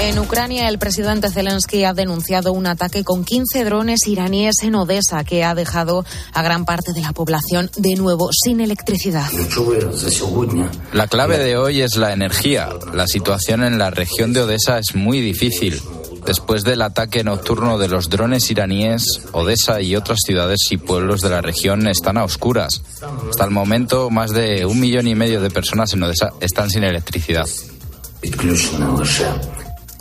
En Ucrania, el presidente Zelensky ha denunciado un ataque con 15 drones iraníes en Odessa que ha dejado a gran parte de la población de nuevo sin electricidad. La clave de hoy es la energía. La situación en la región de Odessa es muy difícil. Después del ataque nocturno de los drones iraníes, Odessa y otras ciudades y pueblos de la región están a oscuras. Hasta el momento, más de un millón y medio de personas en Odessa están sin electricidad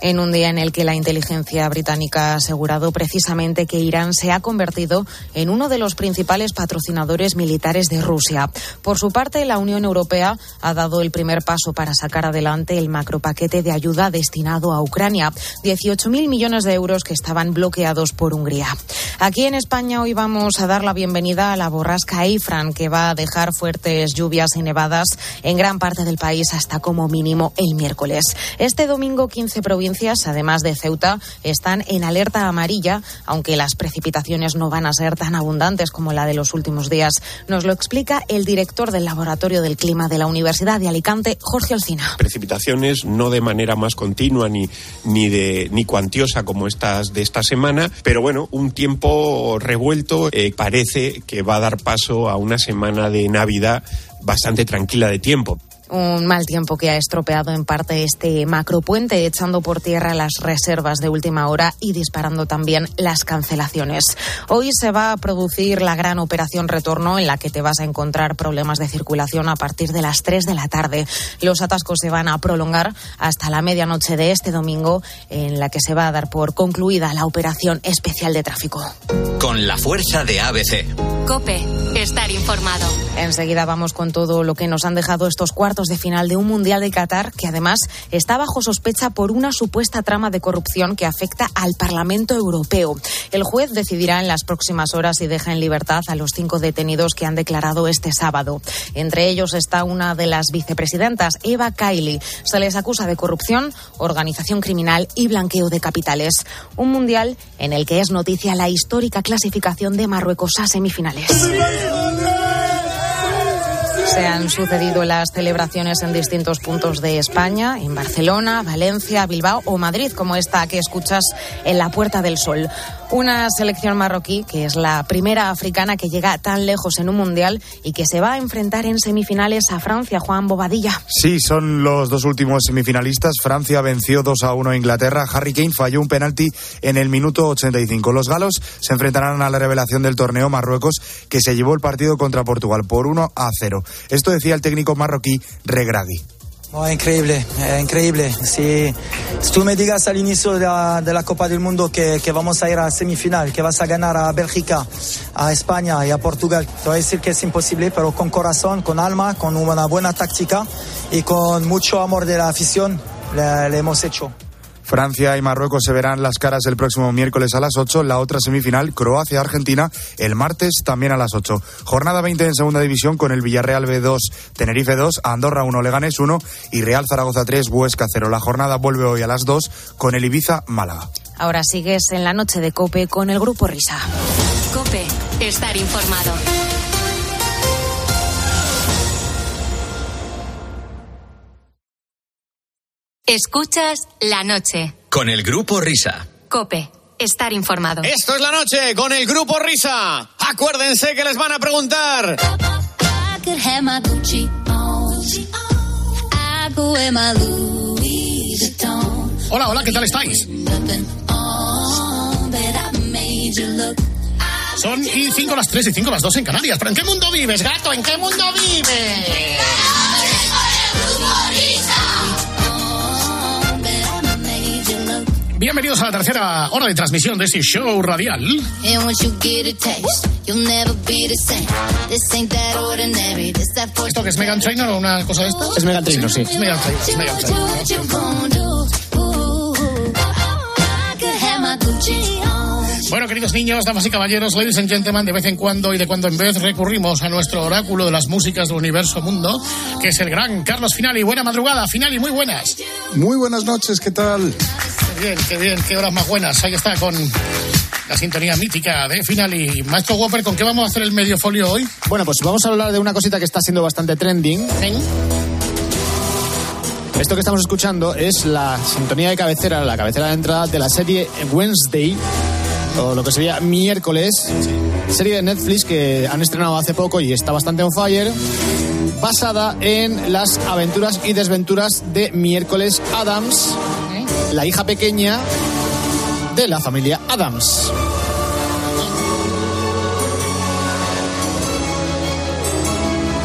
en un día en el que la inteligencia británica ha asegurado precisamente que Irán se ha convertido en uno de los principales patrocinadores militares de Rusia. Por su parte, la Unión Europea ha dado el primer paso para sacar adelante el macropaquete de ayuda destinado a Ucrania, 18.000 millones de euros que estaban bloqueados por Hungría. Aquí en España hoy vamos a dar la bienvenida a la borrasca Eifran, que va a dejar fuertes lluvias y nevadas en gran parte del país hasta como mínimo el miércoles. Este domingo 15 provincias además de Ceuta, están en alerta amarilla, aunque las precipitaciones no van a ser tan abundantes como la de los últimos días. Nos lo explica el director del Laboratorio del Clima de la Universidad de Alicante, Jorge Olcina. Precipitaciones no de manera más continua ni, ni, de, ni cuantiosa como estas de esta semana, pero bueno, un tiempo revuelto eh, parece que va a dar paso a una semana de Navidad bastante tranquila de tiempo un mal tiempo que ha estropeado en parte este macropuente, echando por tierra las reservas de última hora y disparando también las cancelaciones. Hoy se va a producir la gran operación retorno en la que te vas a encontrar problemas de circulación a partir de las 3 de la tarde. Los atascos se van a prolongar hasta la medianoche de este domingo, en la que se va a dar por concluida la operación especial de tráfico. Con la fuerza de ABC. Cope, estar informado. Enseguida vamos con todo lo que nos han dejado estos cuartos de final de un Mundial de Qatar que además está bajo sospecha por una supuesta trama de corrupción que afecta al Parlamento Europeo. El juez decidirá en las próximas horas si deja en libertad a los cinco detenidos que han declarado este sábado. Entre ellos está una de las vicepresidentas, Eva Kaili. Se les acusa de corrupción, organización criminal y blanqueo de capitales. Un Mundial en el que es noticia la histórica clasificación de Marruecos a semifinales. Se han sucedido las celebraciones en distintos puntos de España, en Barcelona, Valencia, Bilbao o Madrid, como esta que escuchas en la Puerta del Sol. Una selección marroquí que es la primera africana que llega tan lejos en un mundial y que se va a enfrentar en semifinales a Francia, Juan Bobadilla. Sí, son los dos últimos semifinalistas. Francia venció 2 a 1 a Inglaterra. Harry Kane falló un penalti en el minuto 85. Los galos se enfrentarán a la revelación del torneo Marruecos, que se llevó el partido contra Portugal por 1 a 0. Esto decía el técnico marroquí Regragui. Oh, increíble, increíble. Si, tú me digas al inicio de la, Copa del Mundo que, vamos a ir a semifinal, que vas a ganar a Bélgica, a España y a Portugal, te voy a decir que es imposible, pero con corazón, con alma, con una buena táctica y con mucho amor de la afición, le hemos hecho. Francia y Marruecos se verán las caras el próximo miércoles a las 8. La otra semifinal, Croacia-Argentina, el martes también a las 8. Jornada 20 en segunda división con el Villarreal B2, Tenerife 2, Andorra 1, Leganés 1 y Real Zaragoza 3, Huesca 0. La jornada vuelve hoy a las 2 con el Ibiza Málaga. Ahora sigues en la noche de Cope con el Grupo Risa. Cope, estar informado. Escuchas la noche. Con el grupo Risa. Cope. Estar informado. Esto es la noche con el grupo Risa. Acuérdense que les van a preguntar. Hola, hola, ¿qué tal estáis? Son y 5 las 3 y 5 las 2 en Canarias. ¿Pero en qué mundo vives, gato? ¿En qué mundo vives? Bienvenidos a la tercera hora de transmisión de este show radial. ¿Esto que es Megan Trainor o una cosa de esta? Es Megan Trainor, sí. Es Megan Trainor. Es Megan Trainor. Bueno, queridos niños, damas y caballeros, ladies and gentlemen, de vez en cuando y de cuando en vez recurrimos a nuestro oráculo de las músicas del universo mundo, que es el gran Carlos Finali. Buena madrugada, Finali, muy buenas. Muy buenas noches, ¿qué tal? Qué bien, qué bien, qué horas más buenas. Ahí está con la sintonía mítica de final. Y Maestro Whopper, ¿con qué vamos a hacer el medio folio hoy? Bueno, pues vamos a hablar de una cosita que está siendo bastante trending. Esto que estamos escuchando es la sintonía de cabecera, la cabecera de entrada de la serie Wednesday, o lo que sería miércoles, serie de Netflix que han estrenado hace poco y está bastante on fire, basada en las aventuras y desventuras de miércoles Adams, la hija pequeña de la familia Adams.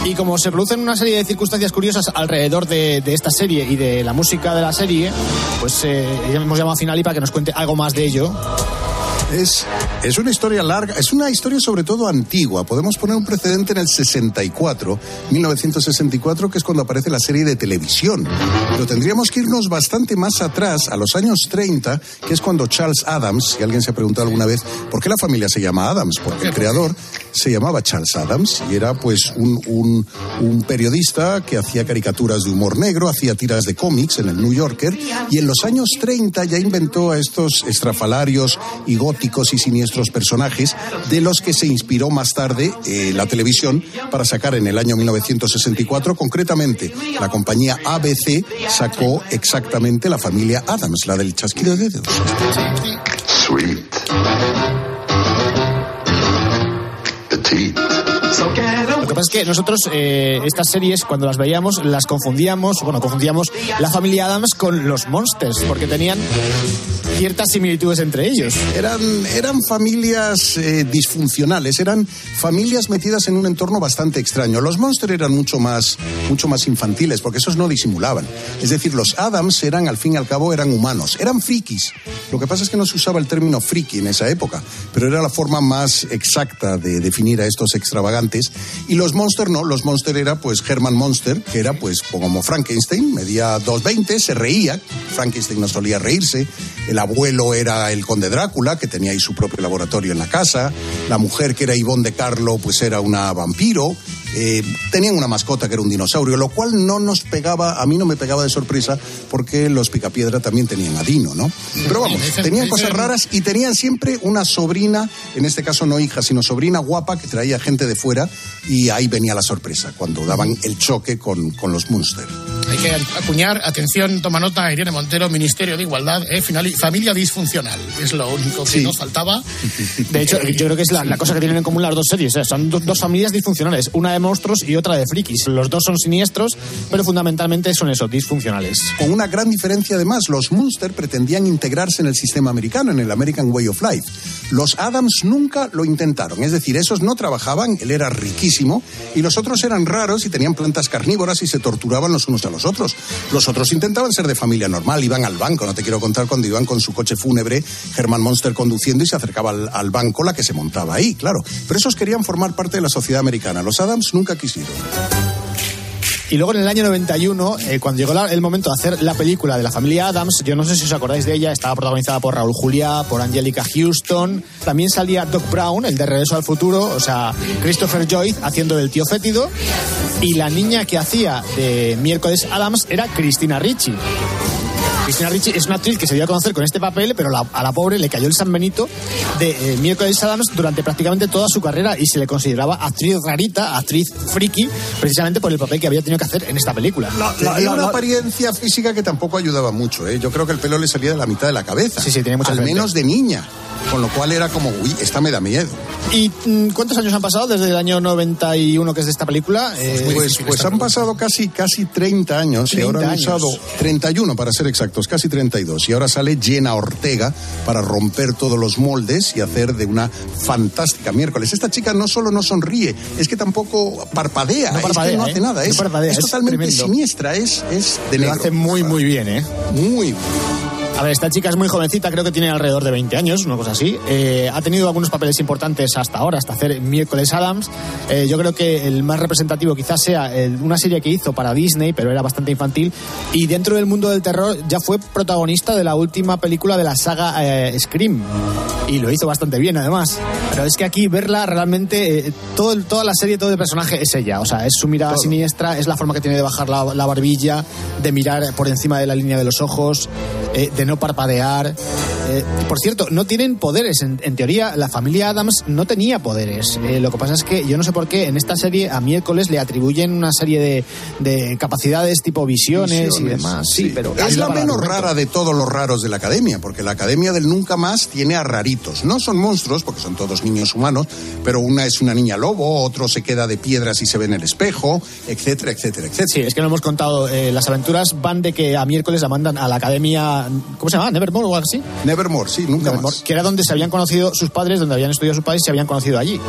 Y como se producen una serie de circunstancias curiosas alrededor de, de esta serie y de la música de la serie, pues eh, hemos llamado a Finali para que nos cuente algo más de ello. Es, es una historia larga, es una historia sobre todo antigua. Podemos poner un precedente en el 64, 1964, que es cuando aparece la serie de televisión. Pero tendríamos que irnos bastante más atrás, a los años 30, que es cuando Charles Adams, si alguien se ha preguntado alguna vez por qué la familia se llama Adams, porque el creador se llamaba Charles Adams y era pues un, un, periodista que hacía caricaturas de humor negro, hacía tiras de cómics en el New Yorker y en los años 30 ya inventó a estos estrafalarios y góticos y siniestros personajes de los que se inspiró más tarde eh, la televisión para sacar en el año 1964 concretamente la compañía ABC sacó exactamente la familia Adams, la del chasquido de dedos. Sweet. The tea. Lo que pasa es que nosotros eh, estas series cuando las veíamos las confundíamos, bueno, confundíamos la familia Adams con los Monsters, porque tenían ciertas similitudes entre ellos. Eran, eran familias eh, disfuncionales, eran familias metidas en un entorno bastante extraño. Los Monsters eran mucho más, mucho más infantiles, porque esos no disimulaban. Es decir, los Adams eran, al fin y al cabo, eran humanos, eran frikis. Lo que pasa es que no se usaba el término friki en esa época, pero era la forma más exacta de definir a estos extravagantes. Y los Monster no, los Monster era pues Herman Monster, que era pues como Frankenstein, medía 2,20, se reía, Frankenstein no solía reírse, el abuelo era el conde Drácula, que tenía ahí su propio laboratorio en la casa, la mujer que era Ivonne de Carlo pues era una vampiro, eh, tenían una mascota que era un dinosaurio, lo cual no nos pegaba, a mí no me pegaba de sorpresa porque los Picapiedra también tenían a Dino, ¿no? Pero vamos, tenían cosas raras y tenían siempre una sobrina, en este caso no hija, sino sobrina guapa que traía gente de fuera y ahí venía la sorpresa, cuando daban el choque con, con los Munster. Hay que acuñar, atención, toma nota, Irene Montero, Ministerio de Igualdad, eh, final, familia disfuncional. Es lo único que Sí. nos faltaba. De hecho, yo creo que es la, la cosa que tienen en común las dos series. ¿eh? Son do- dos familias disfuncionales, una de monstruos y otra de frikis. Los dos son siniestros, pero fundamentalmente son eso, disfuncionales. Con una gran diferencia además, los Munster pretendían integrarse en el sistema americano, en el American Way of Life. Los Adams nunca lo intentaron, es decir, esos no trabajaban, él era riquísimo, y los otros eran raros y tenían plantas carnívoras y se torturaban los unos a los otros. Los otros intentaban ser de familia normal, iban al banco, no te quiero contar cuando iban con su coche fúnebre, Herman Monster conduciendo y se acercaba al, al banco la que se montaba ahí, claro. Pero esos querían formar parte de la sociedad americana, los Adams nunca quisieron. Y luego en el año 91, eh, cuando llegó el momento de hacer la película de la familia Adams, yo no sé si os acordáis de ella, estaba protagonizada por Raúl Juliá, por Angelica Houston, también salía Doc Brown, el de Regreso al Futuro, o sea, Christopher Joyce haciendo del tío fétido, y la niña que hacía de miércoles Adams era Cristina Ricci. Cristina Ricci es una actriz que se dio a conocer con este papel, pero la- a la pobre le cayó el San Benito de eh, Miércoles Adams durante prácticamente toda su carrera y se le consideraba actriz rarita, actriz friki, precisamente por el papel que había tenido que hacer en esta película. Tenía una apariencia física que tampoco ayudaba mucho, ¿eh? Yo creo que el pelo le salía de la mitad de la cabeza. Sí, sí, tenía mucha Al frente. menos de niña. Con lo cual era como, uy, esta me da miedo. ¿Y mm, cuántos años han pasado desde el año 91 que es de esta película? Eh, Pues, pues han pasado casi, casi 30 años y 30 ahora han años. usado 31 para ser exactos, casi 32. Y ahora sale Jenna Ortega para romper todos los moldes y hacer de una fantástica miércoles. Esta chica no solo no sonríe, es que tampoco parpadea, No es que parpadea, no ¿eh? hace nada, No es, parpadea, es es totalmente tremendo. siniestra, es, es de lo negro. hace muy, muy bien, ¿eh? Muy A ver, esta chica es muy jovencita, creo que tiene alrededor de 20 años, una cosa así. Eh, ha tenido algunos papeles importantes hasta ahora, hasta hacer Miércoles Adams. Eh, yo creo que el más representativo quizás sea el- una serie que hizo para Disney, pero era bastante infantil. Y dentro del mundo del terror ya fue protagonista de la última película de la saga eh, Scream. Y lo hizo bastante bien, además. Pero es que aquí verla realmente, eh, todo toda la serie, todo el personaje es ella. O sea, es su mirada siniestra, es la forma que tiene de bajar la, la barbilla, de mirar por encima de la línea de los ojos, eh, de no parpadear. Eh, por cierto, no tienen poderes. En, en teoría, la familia Adams no tenía poderes. Eh, lo que pasa es que yo no sé por qué en esta serie a miércoles le atribuyen una serie de, de capacidades tipo visiones, y demás. Sí, pero es la menos rara de todos los raros de la academia, porque la academia del nunca más tiene a raritos. No son monstruos, porque son todos niños humanos, pero una es una niña lobo, otro se queda de piedras y se ve en el espejo, etcétera, etcétera, etcétera. Sí, es que no hemos contado. eh, las aventuras van de que a miércoles la mandan a la academia. ¿Cómo se llama? ¿Nevermore o algo así? Nevermore, sí, nunca Nevermore, más. que era donde se habían conocido sus padres, donde habían estudiado sus padres y se habían conocido allí.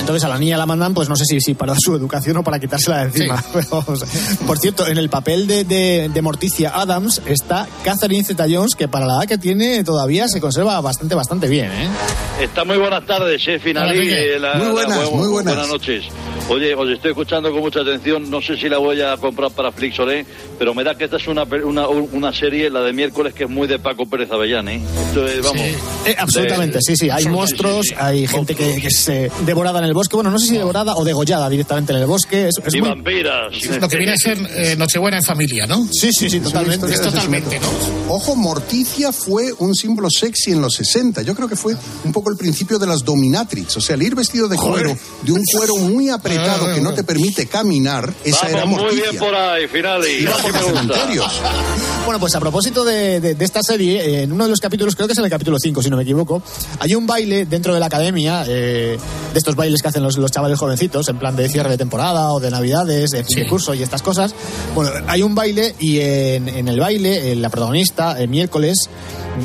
Entonces a la niña la mandan, pues no sé si, si para su educación o para quitársela de encima. Pero, o sea, por cierto, en el papel de, de- de Morticia Adams está Catherine Zeta-Jones, que para la edad que tiene todavía se conserva bastante, bastante bien. ¿eh? Está muy buenas tardes, eh, la- Muy la- buenas, bueno, muy buenas. Buenas noches. Oye, os estoy escuchando con mucha atención. No sé si la voy a comprar para Flixolé, pero me da que esta es una, una, una serie, la de miércoles, que es muy de Paco Pérez Avellán, ¿eh? Esto es, vamos. Eh, absolutamente, de- sí, sí. Hay monstruos, hay gente que, que es eh, devorada en el bosque. Bueno, no sé si devorada o degollada directamente en el bosque. Es, es y muy- vampiras. Lo que viene a ser eh, Nochebuena en familia, ¿no? Sí, sí, sí, totalmente. Es totalmente, ¿no? Ojo, Morticia fue un símbolo sexy en los 60. Yo creo que fue un poco el principio de las dominatrix. O sea, el ir vestido de Joder. cuero, de un cuero muy apretado que no te permite caminar, esa era Vamos muy Morticia. bien por ahí, Finali. Y Vamos, cementerios. Bueno, pues a propósito de, de- de esta serie, eh, en uno de los capítulos, creo que es en el capítulo 5, si no me equivoco, hay un baile dentro de la academia, eh, de estos bailes que hacen los, los chavales jovencitos, en plan de cierre de temporada o de navidades, de fin de curso y estas cosas. Bueno, hay un baile y en, en el baile, eh, la protagonista, eh, miércoles,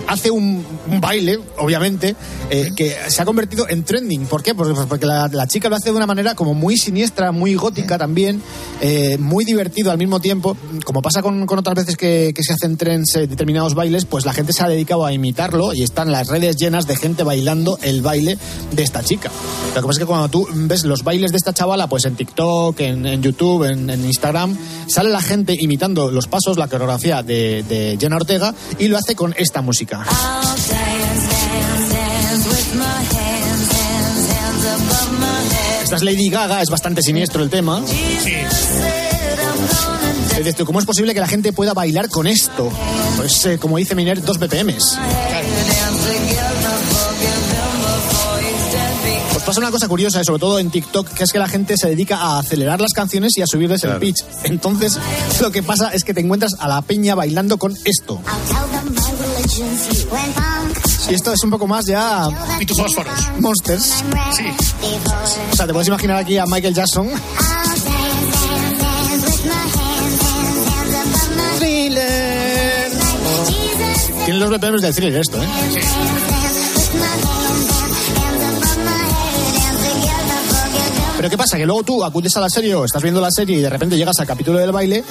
hace un, un baile, obviamente, eh, que se ha convertido en trending. ¿Por qué? Pues, porque la, la chica lo hace de una manera como muy siniestra, muy gótica también, eh, muy divertido al mismo tiempo. Como pasa con, con otras veces que, que se hacen trends eh, determinados bailes, pues la gente se ha dedicado a imitarlo y están las redes llenas de gente bailando el baile de esta chica. Lo que pasa es que cuando tú ves los bailes de esta chavala, pues en TikTok, en, en YouTube, en, en Instagram, sale la gente imitando los pasos, la coreografía de, de Jenna Ortega y lo hace con esta música. Esta es Lady Gaga, es bastante siniestro el tema. ¿cómo es posible que la gente pueda bailar con esto? Pues, eh, como dice Miner, dos BPMs. Pues pasa una cosa curiosa, eh, sobre todo en TikTok, que es que la gente se dedica a acelerar las canciones y a subirles el pitch. Entonces, lo que pasa es que te encuentras a la peña bailando con esto. Y esto es un poco más ya... Y tus fósforos. Monsters. Sí. O sea, te puedes imaginar aquí a Michael Jackson. Thriller. Tiene los BPMs del thriller esto, ¿eh? Pero ¿qué pasa? Que luego tú acudes a la serie o estás viendo la serie y de repente llegas al capítulo del baile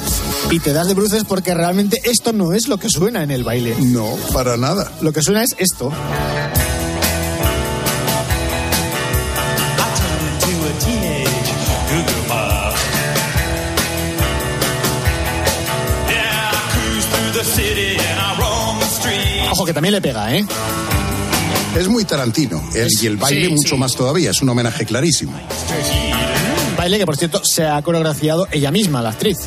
y te das de bruces porque realmente esto no es lo que suena en el baile. No, para nada. Lo que suena es esto. Ojo, que también le pega, ¿eh? Es muy Tarantino. El, y el baile sí, mucho sí. más todavía. Es un homenaje clarísimo. Baile que, por cierto, se ha coreografiado ella misma, la actriz.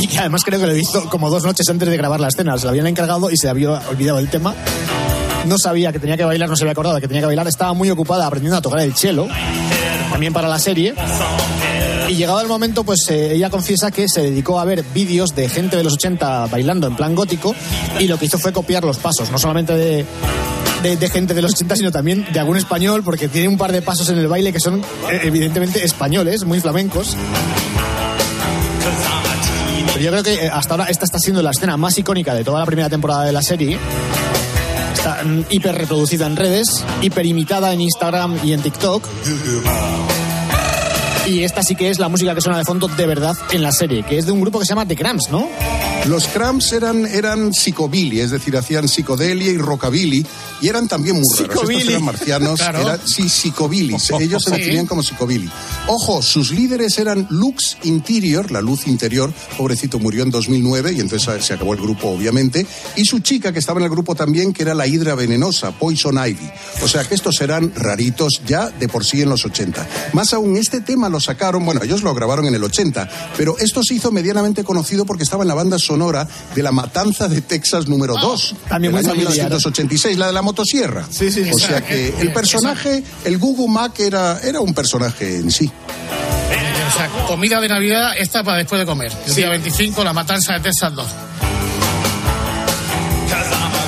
Y que además creo que lo hizo como dos noches antes de grabar la escena. Se lo habían encargado y se había olvidado el tema. No sabía que tenía que bailar, no se había acordado que tenía que bailar. Estaba muy ocupada aprendiendo a tocar el cello, también para la serie. Y llegado el momento, pues eh, ella confiesa que se dedicó a ver vídeos de gente de los 80 bailando en plan gótico y lo que hizo fue copiar los pasos, no solamente de, de, gente de los 80, sino también de algún español, porque tiene un par de pasos en el baile que son eh, evidentemente españoles, muy flamencos. Pero yo creo que eh, hasta ahora esta está siendo la escena más icónica de toda la primera temporada de la serie. Está mm, hiper reproducida en redes, hiper imitada en Instagram y en TikTok. Y esta sí que es la música que suena de fondo de verdad en la serie, que es de un grupo que se llama The Cramps, ¿no? Los Cramps eran, eran psicobilly, es decir, hacían psicodelia y rockabilly, y eran también muy raros. Psicobilly. Estos eran marcianos, Claro. eran- sí, psicobilly. Ellos se Sí. definían como psicobilly. Ojo, sus líderes eran Lux Interior, la luz interior, pobrecito murió en 2009 y entonces se acabó el grupo, obviamente, y su chica que estaba en el grupo también, que era la hidra venenosa, Poison Ivy. O sea que estos eran raritos ya de por sí en los 80. Más aún, este tema lo sacaron, bueno, ellos lo grabaron en el 80, pero esto se hizo medianamente conocido porque estaba en la banda sonora de la matanza de Texas número 2, también del muy año familiar. 1986, la de la motosierra. Sí, sí, o sea que el personaje, el Gugu Mac era, era un personaje en sí. O sea, comida de Navidad, esta para después de comer. El día 25, la matanza de Texas 2.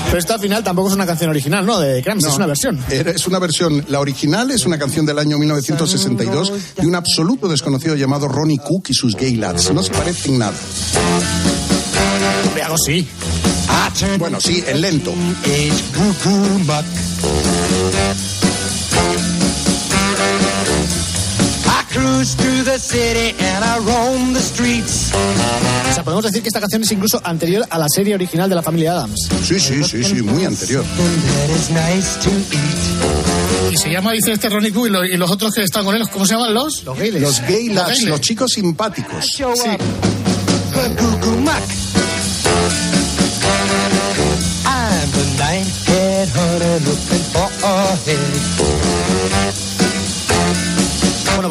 Pero esta al final tampoco es una canción original, ¿no? De Cramps, No, es una versión. es una versión. La original es una canción del año 1962 de un absoluto desconocido llamado Ronnie Cook y sus Gay Lads. No se parecen nada. Hombre, algo sí. Bueno, sí, en lento. O sea, podemos decir que esta canción es incluso anterior a la serie original de la familia Adams. Sí, sí, sí, sí, muy anterior. Y se llama, dice este Ronnie Cook y, lo- y los otros que están con él, ¿cómo se llaman los? Los gays. Los Gay Lads, Gayles. los chicos simpáticos. Sí.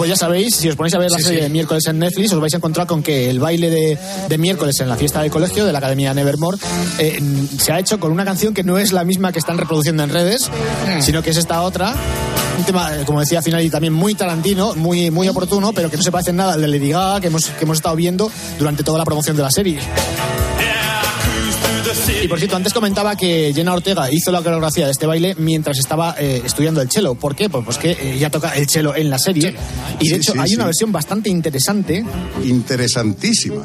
Ya sabéis, si os ponéis a ver la Sí, serie sí. de miércoles en Netflix, os vais a encontrar con que el baile de, de miércoles en la fiesta de colegio de la Academia Nevermore eh, se ha hecho con una canción que no es la misma que están reproduciendo en redes, Mm. sino que es esta otra. Un tema, eh, como decía Finali, también muy tarantino, muy, muy oportuno, pero que no se parece en nada al de Lady Gaga que hemos, que hemos estado viendo durante toda la promoción de la serie. Y por cierto, antes comentaba que Jenna Ortega hizo la coreografía de este baile mientras estaba eh, estudiando el cello. ¿Por qué? Pues, pues que eh, ella toca el cello en la serie. Y de Sí, hecho sí, hay sí. una versión bastante interesante. Interesantísima.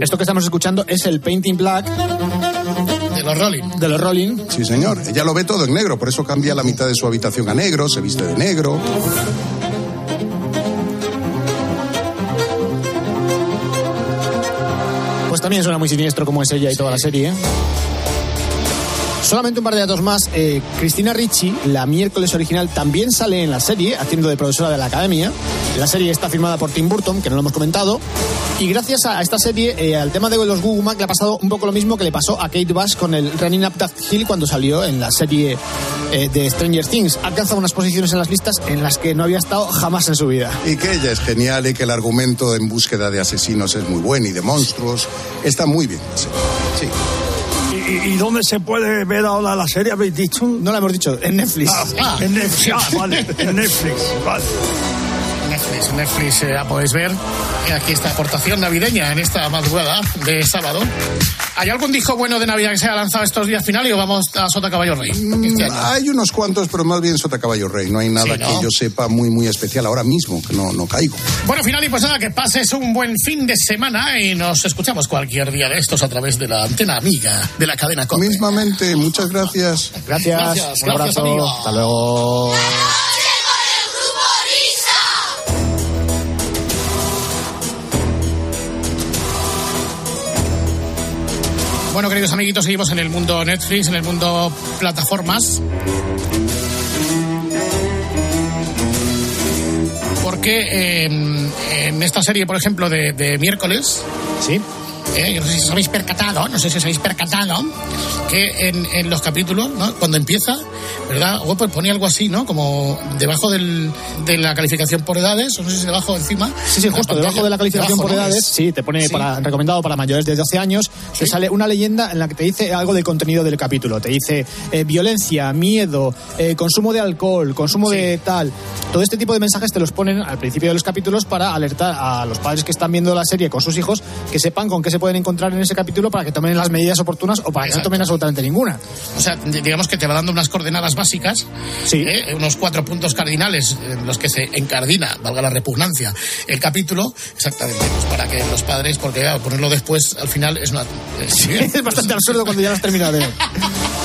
Esto que estamos escuchando es el Painting Black De los Rolling. de los Rolling. Sí, señor. Ella lo ve todo en negro, por eso cambia la mitad de su habitación a negro, se viste de negro. También suena muy siniestro como es ella y toda la serie. ¿eh? Solamente un par de datos más. Eh, Cristina Ricci, la miércoles original, también sale en la serie, haciendo de profesora de la academia. La serie está firmada por Tim Burton, que no lo hemos comentado. Y gracias a esta serie, eh, al tema de los Google Mac le ha pasado un poco lo mismo que le pasó a Kate Bush con el Running Up That Hill cuando salió en la serie eh, de Stranger Things. Ha alcanzado unas posiciones en las listas en las que no había estado jamás en su vida. Y que ella es genial y que el argumento en búsqueda de asesinos es muy bueno y de monstruos. Está muy bien. Sí. sí. ¿Y, y dónde se puede ver ahora la serie? ¿Habéis dicho? No la hemos dicho, en Netflix. Ah, en Netflix. Ah, vale, en Netflix. Vale. Netflix, en Netflix eh, la podéis ver. Y aquí esta aportación navideña en esta madrugada de sábado. ¿Hay algún disco bueno de Navidad que se haya lanzado estos días finales o vamos a Sota Caballo Rey? Este año? Hay unos cuantos, pero más bien Sota Caballo Rey. No hay nada Sí, ¿no? que yo sepa muy, muy especial ahora mismo, que no, no caigo. Bueno, final y pues nada, que pases un buen fin de semana y nos escuchamos cualquier día de estos a través de la antena amiga de la cadena COPE. Mismamente, muchas gracias. Gracias, Gracias, un abrazo. gracias. Hasta luego. Bueno, queridos amiguitos, seguimos en el mundo Netflix, en el mundo plataformas. Porque eh, en esta serie, por ejemplo, de, de miércoles, Sí. Eh, no sé si os habéis percatado, no sé si os habéis percatado, que en, en los capítulos, ¿no? cuando empieza, ¿verdad? O pues ponía algo así, ¿no? Como debajo del, de la calificación por edades, o no sé si debajo encima. Sí, sí, justo pantalla. debajo de la calificación Debajo, por ¿no? edades, Es- sí, te pone Sí. para, recomendado para mayores de 12 años, te sale una leyenda en la que te dice algo del contenido del capítulo. Te dice eh, violencia, miedo, eh, consumo de alcohol, consumo de tal. Todo este tipo de mensajes te los ponen al principio de los capítulos para alertar a los padres que están viendo la serie con sus hijos que sepan con qué se pueden encontrar en ese capítulo para que tomen las medidas oportunas o para que no tomen absolutamente ninguna. O sea, digamos que te va dando unas coordenadas básicas, Sí. ¿eh? unos cuatro puntos cardinales en los que se encardina, valga la repugnancia, el capítulo, exactamente, pues para que los padres, porque claro, ponerlo después al final es una... es- es bastante absurdo cuando ya lo has terminado de ver.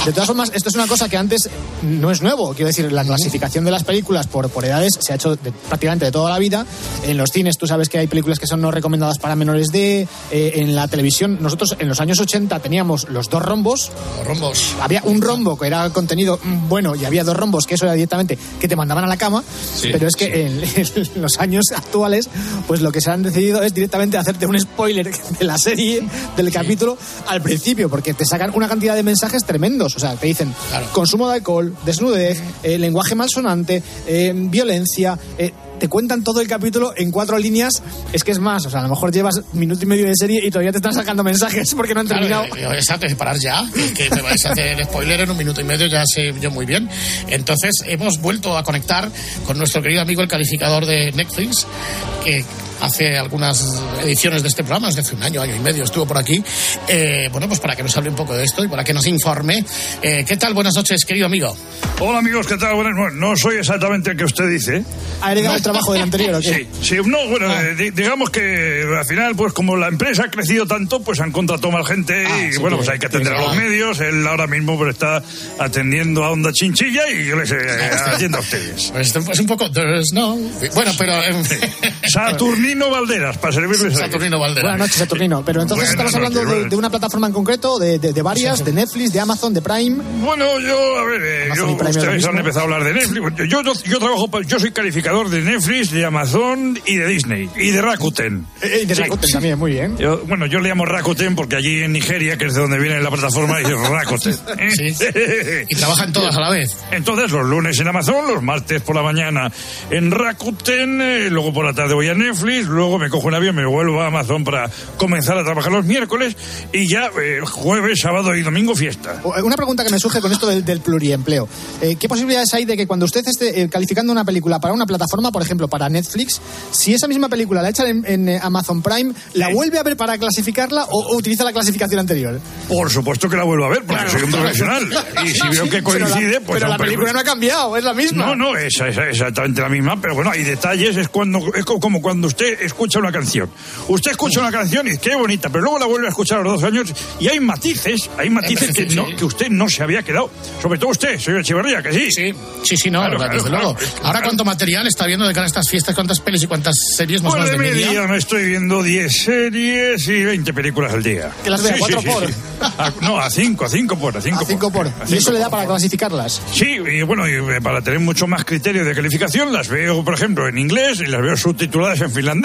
De todas formas, esto es una cosa que antes no es nuevo. Quiero decir, la clasificación de las películas por, por edades se ha hecho de- prácticamente de toda la vida. En los cines tú sabes que hay películas que son no recomendadas para menores de... eh, en la televisión, nosotros en los años 80 teníamos los dos rombos. Los rombos. Había un rombo que era contenido mm, bueno y había dos rombos que eso era directamente que te mandaban a la cama. pero es que en, en los años actuales, pues lo que se han decidido es directamente hacerte un spoiler de la serie, del capítulo, al principio, porque te sacan una cantidad de mensajes tremendos. O sea, te dicen Claro. consumo de alcohol, desnudez, eh, lenguaje malsonante, eh, violencia. eh, te cuentan todo el capítulo en cuatro líneas. Es que es más, o sea, a lo mejor llevas minuto y medio de serie y todavía te están sacando mensajes porque no han terminado. Claro, eh, exacto, parar ya, que me vais a hacer spoiler en un minuto y medio, ya sé yo muy bien. Entonces, hemos vuelto a conectar con nuestro querido amigo el calificador de Netflix, que hace algunas ediciones de este programa, desde hace un año, año y medio estuvo por aquí. Eh, bueno, pues para que nos hable un poco de esto y para que nos informe. Eh, ¿Qué tal? Buenas noches, querido amigo. Hola amigos, ¿qué tal? Buenas noches. No soy exactamente el que usted dice. ¿Ha heredado el trabajo del anterior o qué? Sí, sí. No, bueno, Ah. eh, di- digamos que al final, pues como la empresa ha crecido tanto, pues han contratado más gente Ah, y sí bueno, que- pues hay que atender que- a los medios. Él ahora mismo pues, está atendiendo a Onda Chinchilla y yo les eh, atiendo a ustedes. Pues esto es un poco. there's no. Bueno, pero. em, Saturnino Valderas, para servirles a ellos. Saturnino Valderas. Buenas noches, Saturnino. Pero entonces Buenas estamos hablando noches, de, buenas. de una plataforma en concreto, de, de- de varias, de Netflix, de Amazon, de Prime. Bueno, yo, a ver, eh, yo, ustedes han empezado a hablar de Netflix. Yo, yo, yo trabajo, yo soy calificador de Netflix, de Amazon y de Disney. Y de Rakuten. Eh, y de Sí. Rakuten también, muy bien. Yo- bueno, yo le llamo Rakuten porque allí en Nigeria, que es de donde viene la plataforma, dice Rakuten. ¿eh? Sí. Y trabajan todas a la vez. Entonces, los lunes en Amazon, los martes por la mañana en Rakuten, eh, luego por la tarde voy a Netflix, luego me cojo un avión, me vuelvo a Amazon para comenzar a trabajar los miércoles y ya eh, jueves, sábado y domingo fiesta. O- Una pregunta que me surge con esto del, del pluriempleo. Eh, ¿Qué posibilidades hay de que cuando usted esté eh, calificando una película para una plataforma, por ejemplo, para Netflix, si esa misma película la echan en, en, eh, Amazon Prime, la vuelve a ver para clasificarla o, o utiliza la clasificación anterior? Por supuesto que la vuelvo a ver, porque soy un profesional. Y si veo que Pero la- coincide, pues... Pero la película pues- no ha cambiado, es la misma. No, no, es, es exactamente la misma, pero bueno, hay detalles, es cuando es co- como cuando usted escucha una canción. Usted escucha una canción y dice, qué bonita, pero luego la vuelve a escuchar a los dos años y hay matices, hay matices que, no, que usted no se había quedado. Sobre todo usted, señor Echeverría, que sí. Sí, sí, sí, no, Claro, claro, desde claro. luego. Ahora, ¿cuánto material está viendo de cara a estas fiestas? ¿Cuántas pelis y cuántas series más Pues más de de media? media me estoy viendo 10 series y 20 películas al día. Que las vea Sí, cuatro sí, por. sí. A- no, a 5, a 5 por, a 5 A cinco por. A Y eso cinco le da por. para clasificarlas. Sí, y bueno, y eh, para tener mucho más criterio de calificación, las veo, por ejemplo, en inglés y las veo subtituladas en finlandés.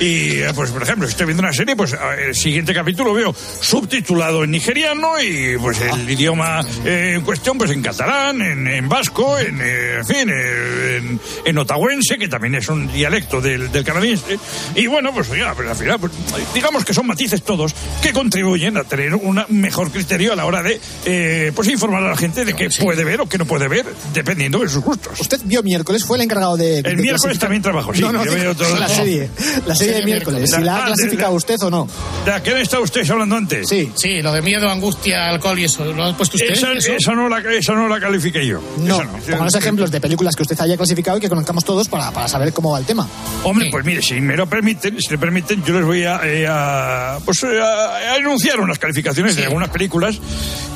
Y, eh, pues, por ejemplo, si estoy viendo una serie, pues a- el siguiente capítulo veo subtitulado en nigeriano y, pues, el idioma eh, en cuestión, pues, en catalán, en, en vasco, en, eh, en fin, eh, en, en otahuense, que también es un dialecto del, del canadiense. Y, bueno, pues, ya, pues, al final, pues, digamos que son matices todos que contribuyen a tener un mejor criterio a la hora de, eh, pues, informar a la gente de qué puede ver o qué no puede ver, dependiendo de sus gustos. Usted vio miércoles, fue el encargado de. El de miércoles clasificar- también trabajo, sí. No, no, Yo veo todo- la serie. La serie de miércoles. Si la ha Ah, clasificado usted o no. ¿De qué estado usted hablando antes? Sí. Sí, lo de miedo, angustia, alcohol y eso. ¿Lo ha puesto usted? Esa, ¿Eso? esa no la, esa no la califiqué yo. No, Esa pónganos ejemplos de películas que usted haya clasificado y que conozcamos todos para, para saber cómo va el tema. Hombre, pues mire, si me lo permiten, si me permiten, yo les voy a, eh, a, pues, eh, a, a enunciar unas calificaciones de algunas películas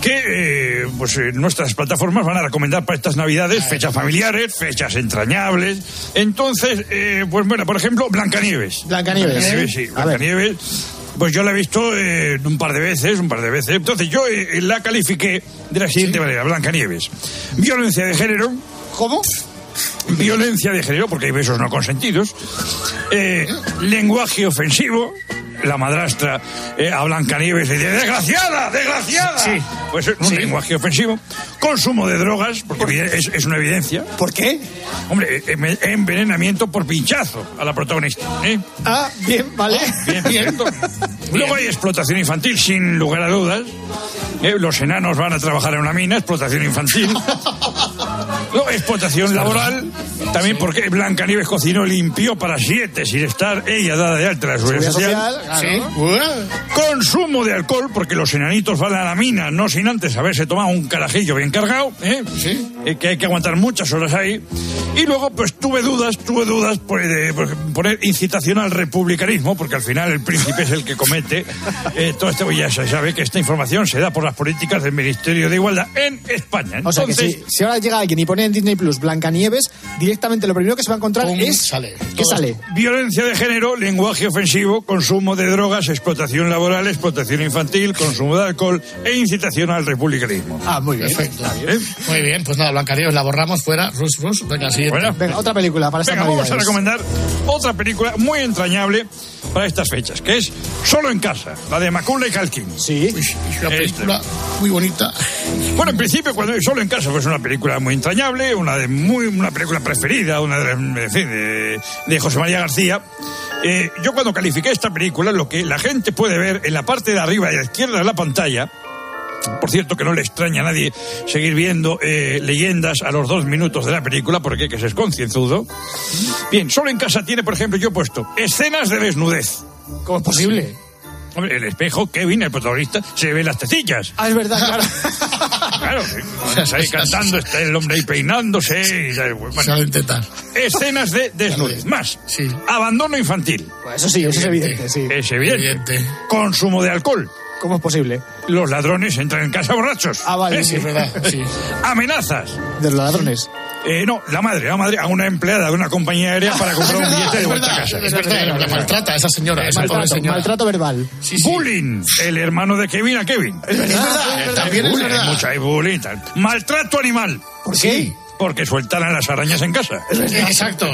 que eh, pues eh, nuestras plataformas van a recomendar para estas navidades, fechas familiares, fechas entrañables. Entonces, eh, pues bueno, por ejemplo, Blancanieves. Blancanieves. Blancanieves, sí. Blancanieves. Pues yo la he visto eh, un par de veces, un par de veces. Entonces yo eh, la califiqué de la siguiente manera, Blancanieves. Violencia de género, ¿Cómo? violencia de género, porque hay besos no consentidos, eh, lenguaje ofensivo, la madrastra eh, a Blancanieves le dice ¡Desgraciada! ¡Desgraciada! Sí. Pues es un lenguaje ofensivo. Consumo de drogas, porque evide- es, es una evidencia. ¿Por qué? Hombre, eh, em- envenenamiento por pinchazo a la protagonista. ¿eh? Ah, bien, vale. Bien, bien. Luego hay explotación infantil, sin lugar a dudas. Eh, Los enanos van a trabajar en una mina, explotación infantil. Luego, explotación laboral, también porque Blanca Nieves cocinó, limpió para siete sin estar ella dada de alta en la seguridad social. social, claro. Sí. Consumo de alcohol, porque los enanitos van a la mina, no sin antes haberse tomado un carajillo bien cargado, ¿eh? Eh, que hay que aguantar muchas horas ahí. Y luego, pues tuve dudas, tuve dudas por, de por poner incitación al republicanismo, porque al final el príncipe es el que comete eh, todo esto. Ya se sabe que esta información se da por las políticas del Ministerio de Igualdad en España. O sea que si ahora llega alguien y pone en Disney Plus Blancanieves, directamente lo primero que se va a encontrar Pum, es. sale. ¿Qué sale? Violencia de género, lenguaje ofensivo, consumo de drogas, explotación laboral, explotación infantil, consumo de alcohol e incitación al republicanismo. Ah, muy bien. Perfecto. ¿Eh? Muy bien, pues nada, Blancanieves la borramos fuera. Rus, Rus. Venga, siguiente. Bueno. Venga, otra película para estas Venga, vamos a recomendar otra película muy entrañable para estas fechas, que es Solo en casa, la de Macaulay Culkin. Sí. Uy, es una película muy bonita. Bueno, en principio, cuando Solo en casa pues una película muy entrañable, una de muy una película preferida, una de, en fin, de, de José María García. Eh, yo cuando califiqué esta película, lo que la gente puede ver en la parte de arriba y a la izquierda de la pantalla, por cierto que no le extraña a nadie seguir viendo eh, leyendas a los dos minutos de la película porque hay que ser concienzudo. Bien, solo en casa tiene, por ejemplo, yo he puesto escenas de desnudez. ¿Cómo es posible? Hombre, el espejo, Kevin, el protagonista, se ve las tecillas. Ah, es verdad, claro. Claro, está ahí cantando, está el hombre ahí peinándose. Y, ya, bueno, Salen tetas. escenas de desnudez. Más, Sí. abandono infantil. Pues eso sí, eso es evidente, sí. Es evidente. Evidente. Consumo de alcohol. ¿Cómo es posible? Los ladrones entran en casa borrachos. Ah, vale, ¿Eh? sí, Es verdad, sí. Amenazas. De los ladrones. Eh, no, la madre, la madre a una empleada de una compañía aérea para comprar un billete de Es vuelta a casa. es verdad, la maltrata a esa señora, esa pobre Maltrato, señora. maltrato verbal. Sí, sí. Bullying, el hermano de Kevin a Kevin. Es verdad, también es Bullying, verdad. mucho hay bullying. Maltrato animal. ¿Por qué? Porque sueltan a las arañas en casa. Exacto.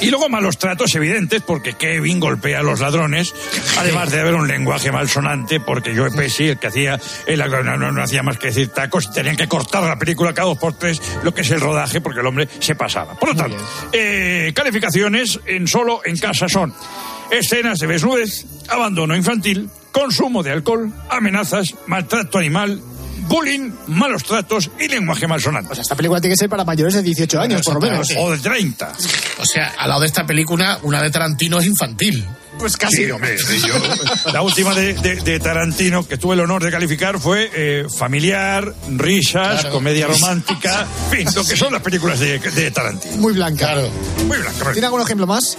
Y luego malos tratos evidentes porque Kevin golpea a los ladrones, además de haber un lenguaje malsonante porque Joe Pesci, el que hacía el no, no, no hacía más que decir tacos, y tenían que cortar la película cada dos por tres, lo que es el rodaje, porque el hombre se pasaba. Por lo tanto, eh, calificaciones en solo en casa son escenas de desnudez, abandono infantil, consumo de alcohol, amenazas, maltrato animal, bullying, malos tratos y lenguaje malsonante. Esta película tiene que ser para mayores de 18 años, por lo menos. O de 30. O sea, al lado de esta película, una de Tarantino es infantil. Pues casi. Sí, hombre, sí, yo- la última de, de- de Tarantino que tuve el honor de calificar fue eh, familiar, risas, Claro. comedia romántica, en fin, lo que son las películas de, de Tarantino. Muy blanca. Claro. Muy blanca. ¿Tiene algún ejemplo más?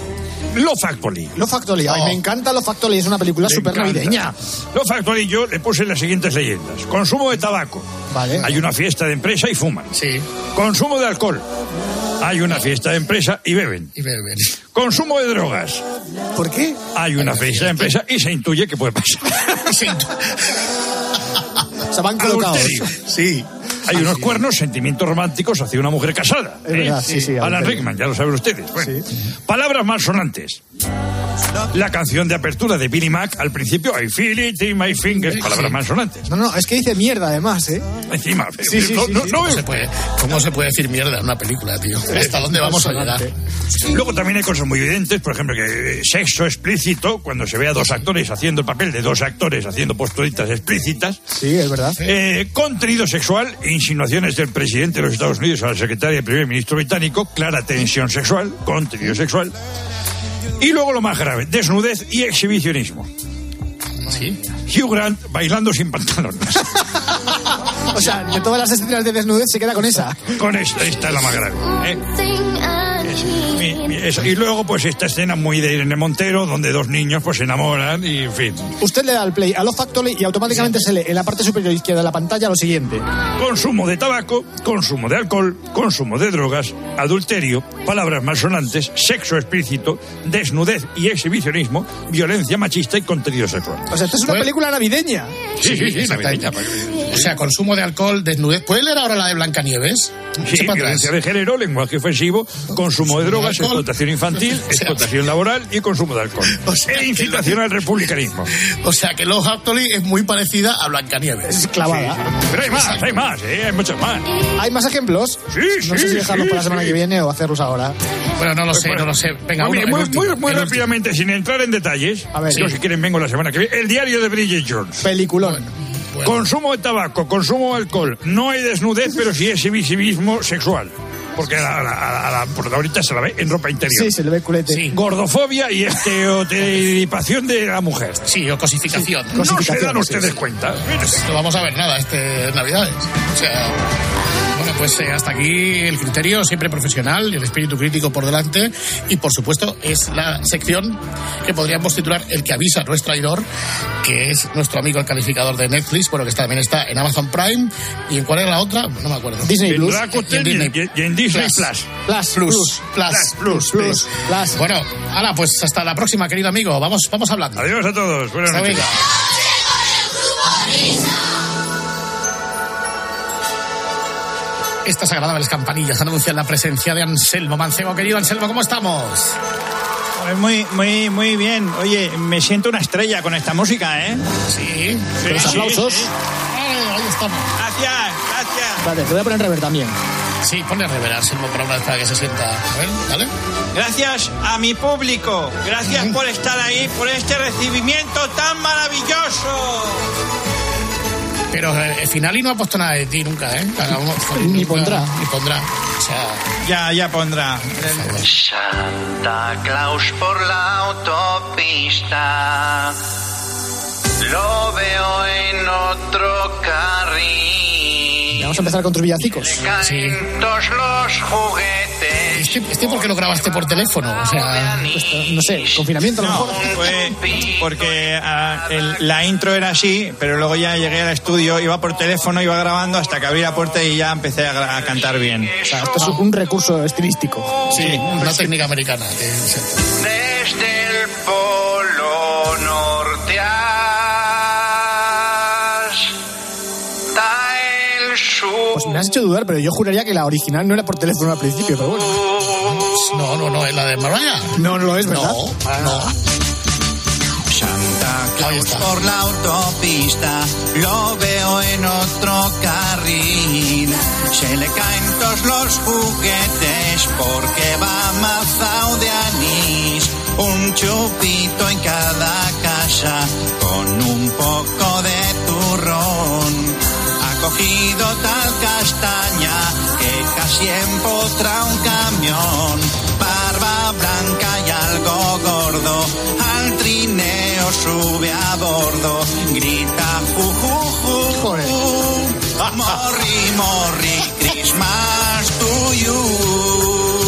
Love Actually. Lo Factory. Ay, Oh. me encanta Lo Factory. Es una película súper navideña. Love Actually yo le puse las siguientes leyendas. Consumo de tabaco. Vale. Hay una fiesta de empresa y fuman. Sí, Consumo de alcohol. Hay una fiesta de empresa y beben. y beben. Consumo de drogas. ¿Por qué? Hay una fiesta de empresa y se intuye que puede pasar. Sea, van colocados. Adulterio. Sí. Hay unos cuernos, sentimientos románticos hacia una mujer casada. Es verdad, sí, sí, Alan. Rickman, ya lo saben ustedes. Bueno, Palabras malsonantes. La canción de apertura de Billy Mac al principio, I feel it in my fingers, palabras malsonantes. No, no, es que dice mierda además, ¿eh? Encima, Sí, sí, no, sí, no- sí. no ¿Cómo veo- se, puede, ¿Cómo se puede decir mierda en una película, tío? ¿Hasta dónde vamos a llegar? Luego también hay cosas muy evidentes, por ejemplo, que eh, sexo explícito, cuando se ve a dos actores haciendo el papel de dos actores haciendo posturitas explícitas. Sí, es verdad. Eh, contenido sexual, insinuaciones del presidente de los Estados Unidos a la secretaria del primer ministro británico, clara tensión sexual, contenido sexual. Y luego lo más grave, desnudez y exhibicionismo. Sí. Hugh Grant bailando sin pantalones. O sea, de todas las escenas de desnudez se queda con esa. Con esta, esta es la más grave. ¿eh? Es- mi- mi- eso. Y luego, pues, esta escena muy de Irene Montero, donde dos niños pues se enamoran y, en fin. Usted le da al play a Lo Factory y automáticamente se lee en la parte superior izquierda de la pantalla lo siguiente. Consumo de tabaco, consumo de alcohol, consumo de drogas, adulterio, palabras malsonantes, sexo explícito, desnudez y exhibicionismo, violencia machista y contenido sexual. O sea, esta es una Fue- película navideña. Sí, sí, sí, exactamente. navideña. O sea, consumo de alcohol, desnudez. ¿Puedes leer ahora la de Blancanieves? Sí, violencia de género, lenguaje ofensivo, consumo de drogas, alcohol. explotación infantil, explotación laboral y consumo de alcohol. O sea, e incitación al republicanismo. O sea, que Love Actually es muy parecida a Blancanieves. Es clavada. Pero hay más, hay más, ¿eh? hay muchas más. ¿Hay más ejemplos? Sí, No sí, sé si dejarlos para la semana que viene o hacerlos ahora. Bueno, no lo sé, no lo sé. Venga, Muy, uno, muy, último, muy, muy el último. rápidamente, sin entrar en detalles, A ver, yo si quieren vengo la semana que viene, el diario de Bridget Jones. Peliculón. Bueno. Consumo de tabaco, consumo de alcohol. No hay desnudez, pero sí exhibicionismo sexual. Porque a la, a la- a la protagonista se la ve en ropa interior. Sí, se le ve culete. Sí. Gordofobia y estereotipación de la mujer. Sí, o cosificación. No se Cosificación, dan sí, ustedes sí. cuenta. No vamos a ver nada este Navidades. O sea, bueno, pues eh, hasta aquí el criterio siempre profesional, el espíritu crítico por delante y por supuesto es la sección que podríamos titular El que avisa no es traidor, que es nuestro amigo el calificador de Netflix, bueno que está, también está en Amazon Prime y en cuál era la otra, no me acuerdo. Disney Plus. Y en y, Disney. y en Disney Plus. Plus. Plus, Plus, plus. plus, Plus, Plus, plus. Bueno, ahora pues hasta la próxima, querido amigo. Vamos, vamos hablando. Adiós a todos. Buenas Hasta noches. Estas agradables campanillas anuncian la presencia de Anselmo Mancebo. Querido Anselmo, ¿cómo estamos? Pues muy, muy, muy bien. Oye, me siento una estrella con esta música, ¿eh? Sí. Con los aplausos. Ahí estamos. Gracias, gracias. Vale, te voy a poner rever también. Sí, ponle rever Anselmo para una vez para que se sienta. A ver, ¿vale? Gracias a mi público. Gracias por estar ahí, por este recibimiento tan maravilloso. Pero eh, Finali no ha puesto nada de ti nunca, ¿eh? Uno- Ni nunca- pondrá. Ni pondrá. O sea, Ya, ya pondrá. Santa Claus por la autopista. Lo veo en otro. Vamos a empezar con tus villancicos. Caen todos los juguetes. ¿este, este por qué lo grabaste por teléfono? O sea, No sé, confinamiento a lo mejor. Fue porque ah, el- la intro era así, pero luego ya llegué al estudio, iba por teléfono, iba grabando hasta que abrí la puerta y ya empecé a, a cantar bien. O sea, esto es un recurso estilístico. sí, una técnica americana. Desde el me has hecho dudar, pero yo juraría que la original no era por teléfono al principio, pero bueno. No, no, no, es la de Mariah. No, no lo es, ¿verdad? No, no. Santa Claus por la autopista, lo veo en otro carril. Se le caen todos los juguetes porque va mazao de anís. Un chupito en cada casa con un poco de turrón. Cogido tal castaña que casi empotra un camión. Barba blanca y algo gordo, al trineo sube a bordo, grita ju ju ju. Morri, morri, Christmas to you.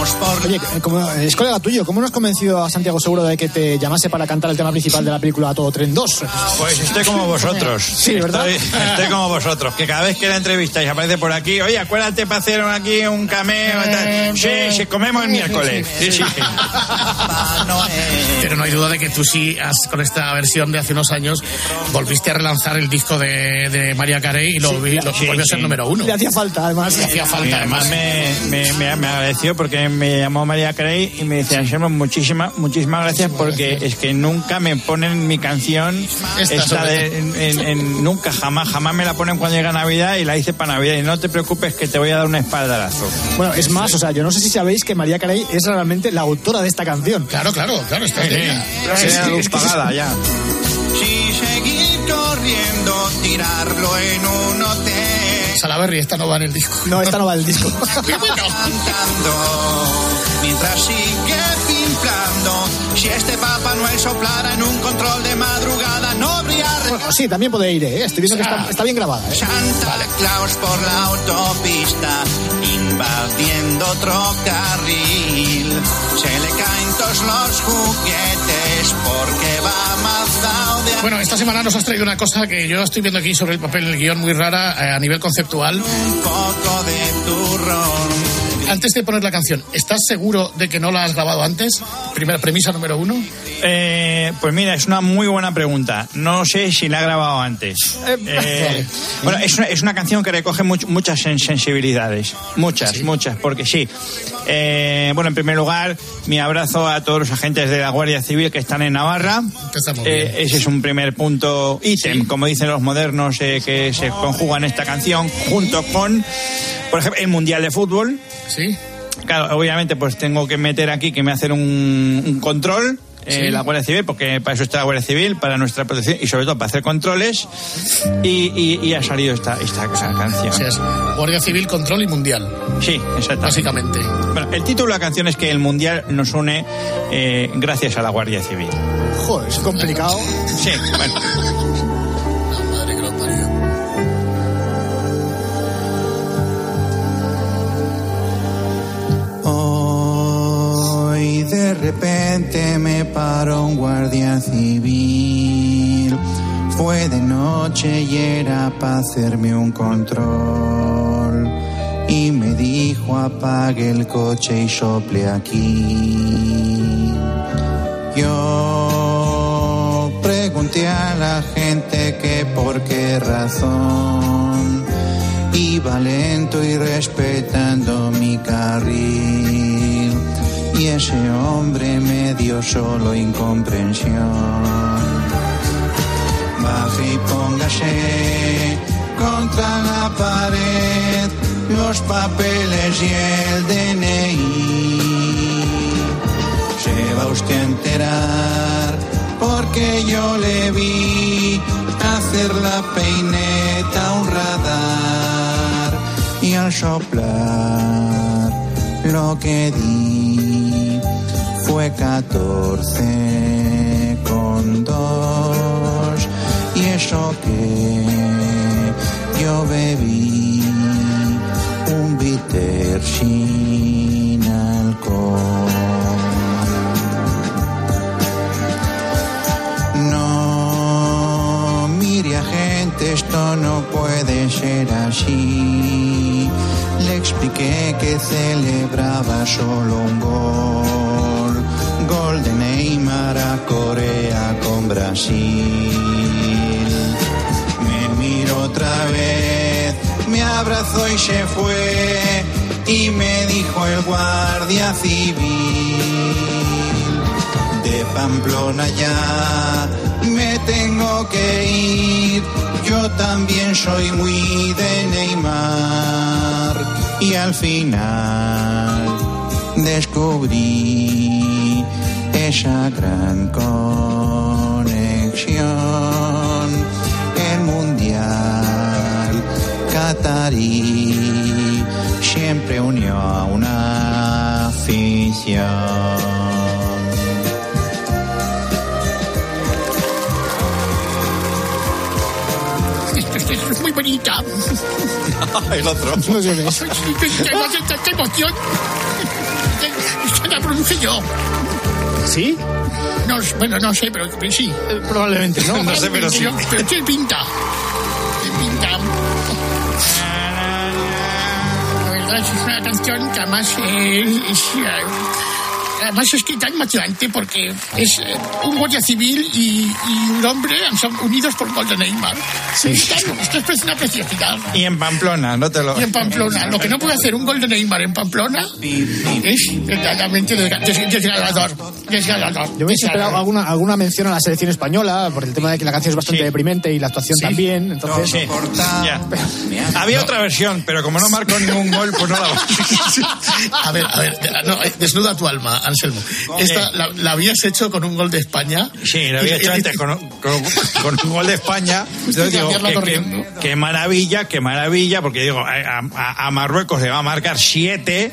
Claus por Oye, eh, como es colega tuyo, ¿cómo no has convencido a Santiago Seguro de que te llamase para cantar el tema principal de la película A Todo Tren 2? Pues estoy como vosotros. Sí, ¿verdad? Estoy, estoy como vosotros, que cada vez que la entrevistáis aparece por aquí, oye, acuérdate para hacer aquí un cameo. y tal". Sí, sí, comemos el miércoles. Sí, sí. Pero no hay duda de que tú sí, has, con esta versión de hace unos años, volviste a relanzar el disco de, de María Carey y lo, vi- lo sí, volvió a ser sí. número uno. Le hacía falta, además. Le hacía falta, además. me, me, me agradeció porque me llamó María Carey y me decía, Anselmo, muchísimas, muchísimas gracias porque es que nunca me ponen mi canción, Esta esta de, en, en- en- nunca, jamás, jamás me la ponen cuando llega Navidad y la hice para Navidad y no te preocupes que te voy a dar un espaldarazo. Bueno, es más, o sea, yo no sé si sabéis que María Carey es realmente la autora de esta canción. Claro, claro, claro, está en ella. Sí, sí, luz es que pagada ya. Si seguir corriendo, tirarlo en un hotel. Salaberry, esta no va en el disco. No, esta no va del disco. cantando mientras sigue pimplando. Si este Papá Noel soplara en un control de madrugada, no habría Bueno, sí, también puede ir, ¿eh? Estoy viendo que está, está bien grabada, ¿eh? Santa Claus por la autopista, invadiendo otro carril. Se le caen todos los juguetes porque va mazao de Bueno, esta semana nos has traído una cosa que yo estoy viendo aquí sobre el papel en el guion muy rara eh, a nivel conceptual. un poco de turrón. Antes de poner la canción, ¿estás seguro de que no la has grabado antes? Primera premisa número uno. Eh, pues mira, es una muy buena pregunta. No sé si la he grabado antes. Eh, bueno, es una, es una canción que recoge much- muchas sen- sensibilidades. Muchas, muchas, porque sí. Eh, bueno, en primer lugar, mi abrazo a todos los agentes de la Guardia Civil que están en Navarra. Eh, ese es un primer punto ítem, como dicen los modernos, eh, que se conjuga en esta canción, junto con, por ejemplo, el Mundial de Fútbol. Sí. Claro, obviamente, pues tengo que meter aquí que me hacen un, un control. eh, Sí. la Guardia Civil, porque para eso está la Guardia Civil, para nuestra protección y sobre todo para hacer controles. Y, y- y ha salido esta, esta, esta canción. Es. Guardia Civil, Control y Mundial, Sí, exactamente. básicamente. Bueno, el título de la canción es que el Mundial nos une eh, gracias a la Guardia Civil. Joder, es complicado. Sí, bueno. me paró un guardia civil. Fue de noche y era para hacerme un control. Y me dijo apague el coche y sople aquí. Yo pregunté a la gente que por qué razón iba lento y respetando mi carril. Y ese hombre me dio solo incomprensión. Baje y póngase contra la pared los papeles y el DNI. Se va usted a enterar porque yo le vi hacer la peineta a un radar y al soplar lo que di fue 14 con dos y eso que yo bebí un bitter sin alcohol. No, mire agente, esto no puede ser así. Le expliqué que celebraba solo un gol. Gol de Neymar a Corea con Brasil. Me miro otra vez, me abrazó y se fue. Y me dijo el guardia civil de Pamplona ya me tengo que ir. Yo también soy muy de Neymar y al final descubrí esa gran conexión. El mundial catarí siempre unió a una afición. Es muy bonita. El otro. No sé qué. ¡Qué emoción! Esta la produje yo. ¿Sí? No, bueno, no sé, pero sí. Probablemente, ¿no? No sé, pero sí. Pero tiene pinta. Tiene pinta. La verdad es una canción que además eh, es, eh, además es que tan motivante porque es eh, un guardia civil y, y un hombre son unidos por un gol de Neymar. Sí. Esto es una preciosidad. Y en Pamplona, no te lo... Y en Pamplona, lo que no puede hacer un gol de Neymar en Pamplona es verdaderamente desga- des- desgarrador. Desgarrador. Yo me hubiese esperado alguna, alguna mención a la selección española por el tema de que la canción es bastante deprimente y la actuación también. Entonces, Sí, ya. Había otra versión, pero como no marcó ningún gol, pues no la A ver, a ver, no, eh, desnuda tu alma, Anselmo. Esta la, la habías hecho con un gol de España. Sí, lo había Y- hecho y- antes con, con- con un gol de España. Entonces digo, qué, qué- maravilla, qué maravilla, porque digo, a, a- a Marruecos le va a marcar siete,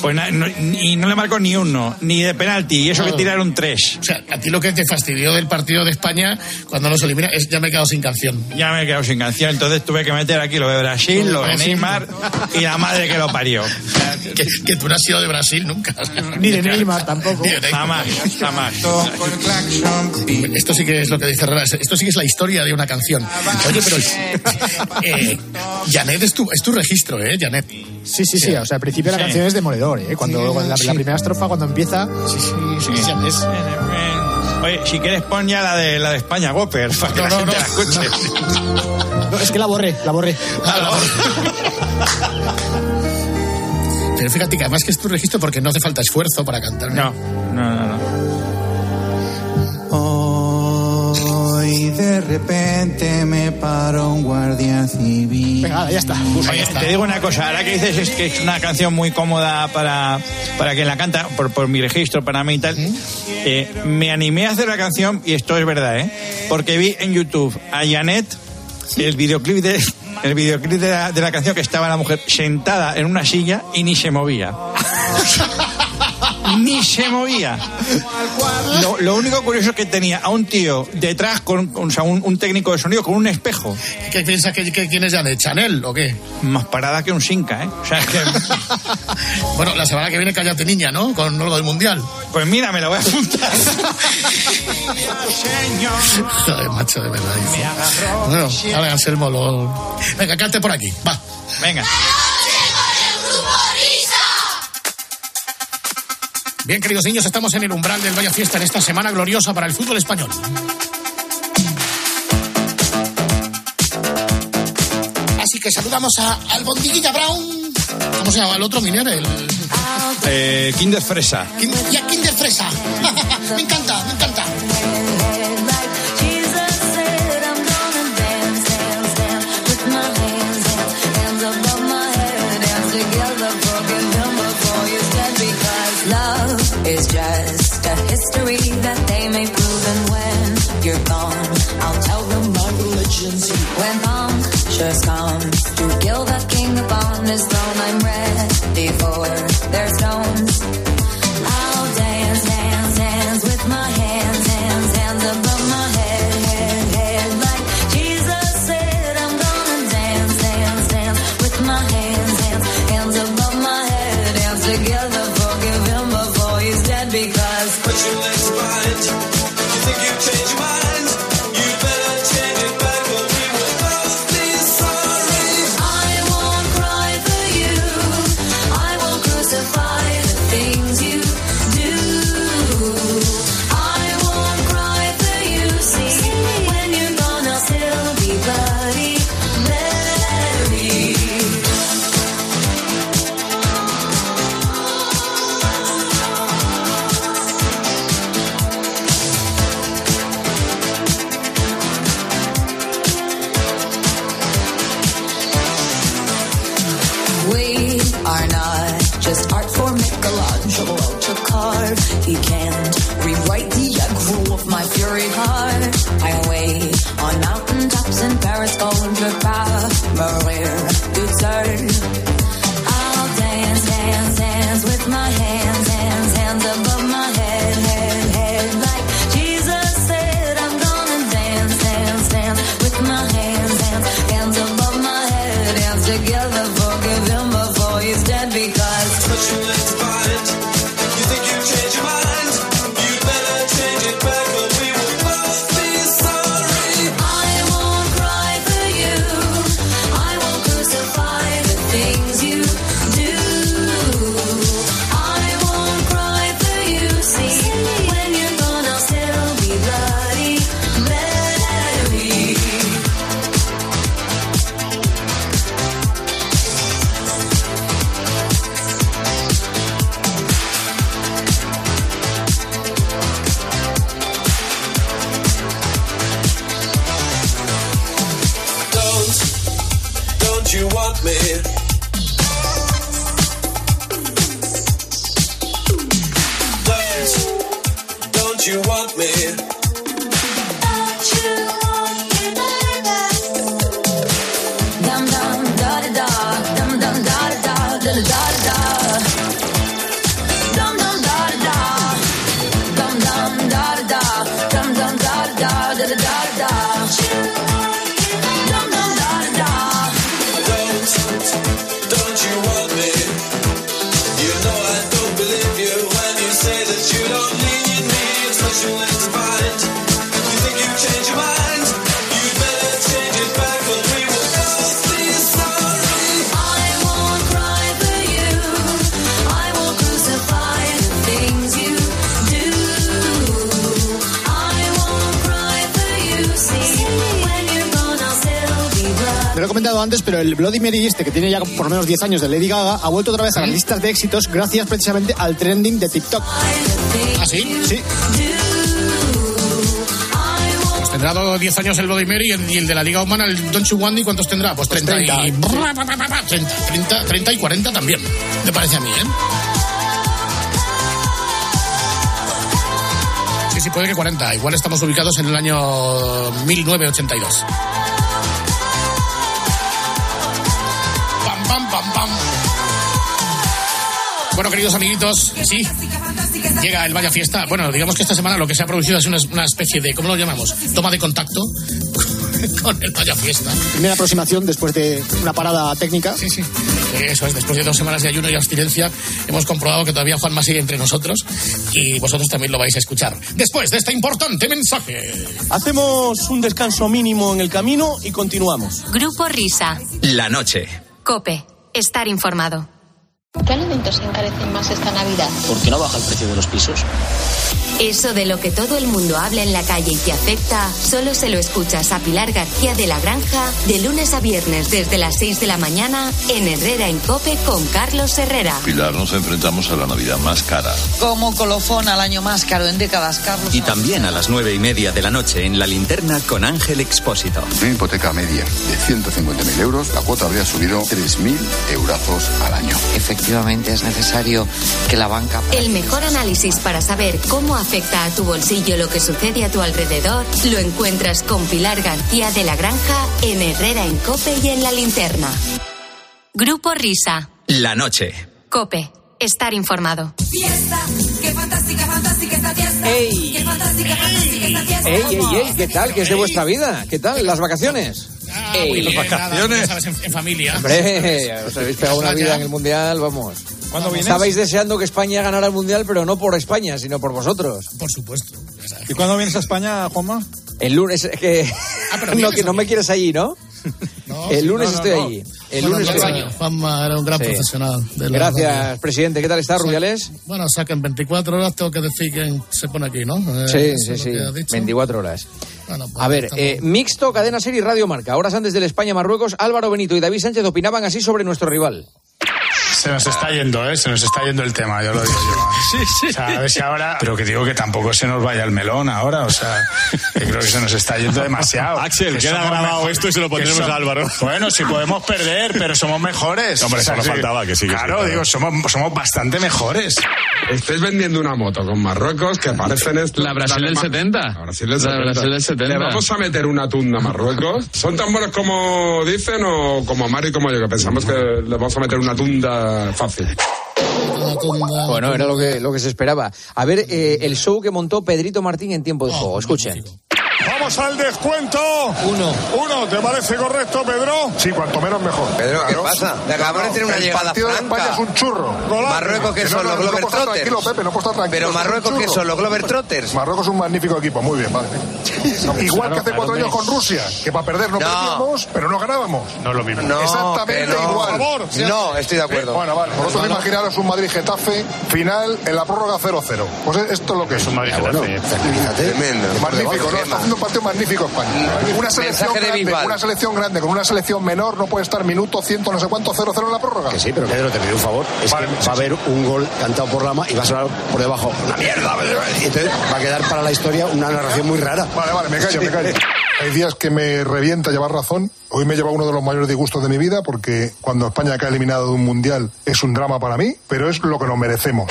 pues na- no- y no le marcó ni uno, ni de penalti, y eso que Claro. tiraron tres. O sea, a ti lo que te fastidió del partido de España cuando nos elimina es ya me he quedado sin canción. Ya me he quedado sin canción, entonces tuve que meter aquí lo de Brasil, lo de Brasil. Neymar y la madre que lo parió. Que, que tú no has sido de Brasil nunca. ni de Neymar tampoco. Jamás, jamás. Esto sí que es lo que dice Herrera, esto sí que es la historia de una canción. Oye, pero eh, Janet es tu, es tu registro, ¿eh, Janet? Sí, sí, sí. O sea, al principio la canción es demoledor, ¿eh? Cuando, Sí, cuando la, sí. la primera estrofa, cuando empieza. Sí, sí, sí, Janet. Oye, si quieres pon ya la de la de España, Gopper, para que No, la no, gente no. la escuche. No, es que la borré, la borré. Pero fíjate que además que es tu registro porque no hace falta esfuerzo para cantar. No, no, no, no. Hoy de repente me paró un guardia civil. Venga, ya está. Oye, te digo una cosa, ahora que dices es que es una canción muy cómoda para, para quien la canta, por, por mi registro, para mí y tal, eh, me animé a hacer la canción, y esto es verdad, ¿eh? Porque vi en YouTube a Janet el videoclip de... El videoclip de la, de la canción que estaba la mujer sentada en una silla y ni se movía. ni se movía. Lo, lo único curioso es que tenía a un tío detrás, con, con- o sea, un, un técnico de sonido con un espejo. ¿Qué piensas que, que quién es Janet? ¿Chanel o qué? Más parada que un Sinca, ¿eh? O sea, es que... Bueno, la semana que viene cállate niña, ¿no? Con algo del mundial. Pues mira, me lo voy a apuntar. Joder, macho, de verdad. Bueno, ahora Anselmo lo... Venga, cante por aquí, va. Venga. Bien, queridos niños, estamos en el umbral del Vaya Fiesta en esta semana gloriosa para el fútbol español. Así que saludamos a Albondiguilla Brown. ¿Cómo se llama el otro minero? El... Eh, Kinder Fresa. Y a Kinder Fresa. me encanta, me encanta. Is just a history that he comentado antes, pero el Bloody Mary este, que tiene ya por lo menos 10 años de Lady Gaga, ha vuelto otra vez a las listas de éxitos gracias precisamente al trending de TikTok. ¿Ah, sí? Sí. Pues tendrá do- 10 años el Bloody Mary y el, de la Liga Humana, el Don't You Want Me, ¿cuántos tendrá? Pues 30 y... 30, 30, 30 y 40 también, me parece a mí, ¿eh? Sí, sí, puede que 40. Igual estamos ubicados en el año 1982. Bueno, queridos amiguitos, sí, llega el Vaya Fiesta. Bueno, digamos que esta semana lo que se ha producido es una, especie de, ¿cómo lo llamamos? Toma de contacto con el Vaya Fiesta. Primera aproximación después de una parada técnica. Sí, sí. Eso es, después de dos semanas de ayuno y abstinencia, hemos comprobado que todavía Juanma sigue entre nosotros y vosotros también lo vais a escuchar. Después de este importante mensaje. Hacemos un descanso mínimo en el camino y continuamos. Grupo Risa. La noche. Cope. Estar informado. ¿Qué alimentos se encarecen más esta Navidad? ¿Por qué no baja el precio de los pisos? Eso de lo que todo el mundo habla en la calle y te afecta, solo se lo escuchas a Pilar García de la Granja de lunes a viernes desde las 6 de la mañana en Herrera en Cope con Carlos Herrera. Pilar, nos enfrentamos a la Navidad más cara. Como colofón al año más caro en décadas, Carlos. Y también a las nueve y media de la noche en la linterna con Ángel Expósito. Una hipoteca media de 150.000 euros, la cuota habría subido 3.000 eurazos al año. Efectivamente, es necesario que la banca. El mejor análisis para saber cómo afecta a tu bolsillo lo que sucede a tu alrededor lo encuentras con Pilar García de la Granja en Herrera en Cope y en la linterna. Grupo Risa. La noche. Cope. Estar informado. Fiesta, qué fantástica, fantástica esta fiesta. Ey. Qué fantástica, fantástica esta fiesta. ¡Ey, ey, ey! ¿Qué tal? ¿Qué es de vuestra vida? ¿Qué tal? ¿Las vacaciones? Ah, Ey, muy las nada, vacaciones. ya sabes, en, en familia. Hombre, os habéis pegado una vida en el Mundial, vamos. ¿Cuándo vienes? Estabais deseando que España ganara el Mundial, pero no por España, sino por vosotros. Por supuesto. ¿Y cuándo vienes a España, Juanma? El lunes, es que... pero no, que no me quieres allí, ¿no? el lunes no, no, estoy no. allí. El Bueno, lunes estoy. Juanma era un gran Sí. profesional. de la Gracias, radio. presidente. ¿Qué tal está, Rubiales? Bueno, o sea que en 24 horas tengo que decir quién se pone aquí, ¿no? Eh, Sí, sí, sí. que has dicho. 24 horas. Bueno, pues A ver, eh, mixto, cadena serie y Radio Marca. Horas antes del España-Marruecos, Álvaro Benito y David Sánchez opinaban así sobre nuestro rival. Se nos está yendo, ¿eh? Se nos está yendo el tema, yo lo digo yo. Sí, sí. O sea, a ver si ahora... Pero que digo que tampoco se nos vaya el melón ahora, o sea, que creo que se nos está yendo demasiado. Axel, Que queda grabado mejor- esto y se lo pondremos som- a Álvaro. Bueno, si podemos perder, pero somos mejores. Hombre, O sea, solo sí. faltaba que sí, que sí, Claro, claro. digo, somos, somos bastante mejores. Estáis vendiendo una moto con Marruecos que parecen esto. La Brasil del 70. La Brasil del La 70. Brasil del 70. ¿Le vamos a meter una tunda a Marruecos? ¿Son tan buenos como dicen o como Mario y como yo, que pensamos que le vamos a meter una tunda fácil? Bueno, era lo que, lo que se esperaba. A ver, eh, el show que montó Pedrito Martín en tiempo de juego. Escuchen. Vamos al descuento. Uno. Uno, ¿te parece correcto, Pedro? Sí, cuanto menos mejor. Pedro, ¿qué pasa? Le acabamos de tener una el llegada partido de. España es un churro. Marruecos, que no, son no, los no Glover estar Trotters. Tranquilo, Pepe, no puedo estar tranquilo. Pero Marruecos, ¿qué churro. son? ¿Los Glover Trotters? Marruecos es un magnífico equipo, muy bien, vale. Igual que hace cuatro años con Rusia, que para perder no, No. perdíamos, pero no ganábamos. No es lo mismo. No, Exactamente que no. igual. Por favor, No, estoy de acuerdo. Eh, bueno, vale. Vosotros imaginaros un Madrid-Getafe final en la prórroga 0-0. Pues esto es lo que es. un Madrid-Getafe. Tremendo. Magnífico, ¿no? Un partido magnífico España. Una selección, grande, una selección grande con una selección menor no puede estar minuto ciento no sé cuánto 0-0 en la prórroga. Que sí, pero Pedro, te pido un favor. Es Vale, que sí, va a haber un gol cantado por Lama y va a sonar por debajo. ¡La mierda! Y entonces va a quedar para la historia una narración muy rara. Vale, vale, me callo, me callo. Hay días que me revienta llevar razón. Hoy me lleva uno de los mayores disgustos de mi vida porque cuando España queda eliminado de un mundial es un drama para mí, pero es lo que nos merecemos.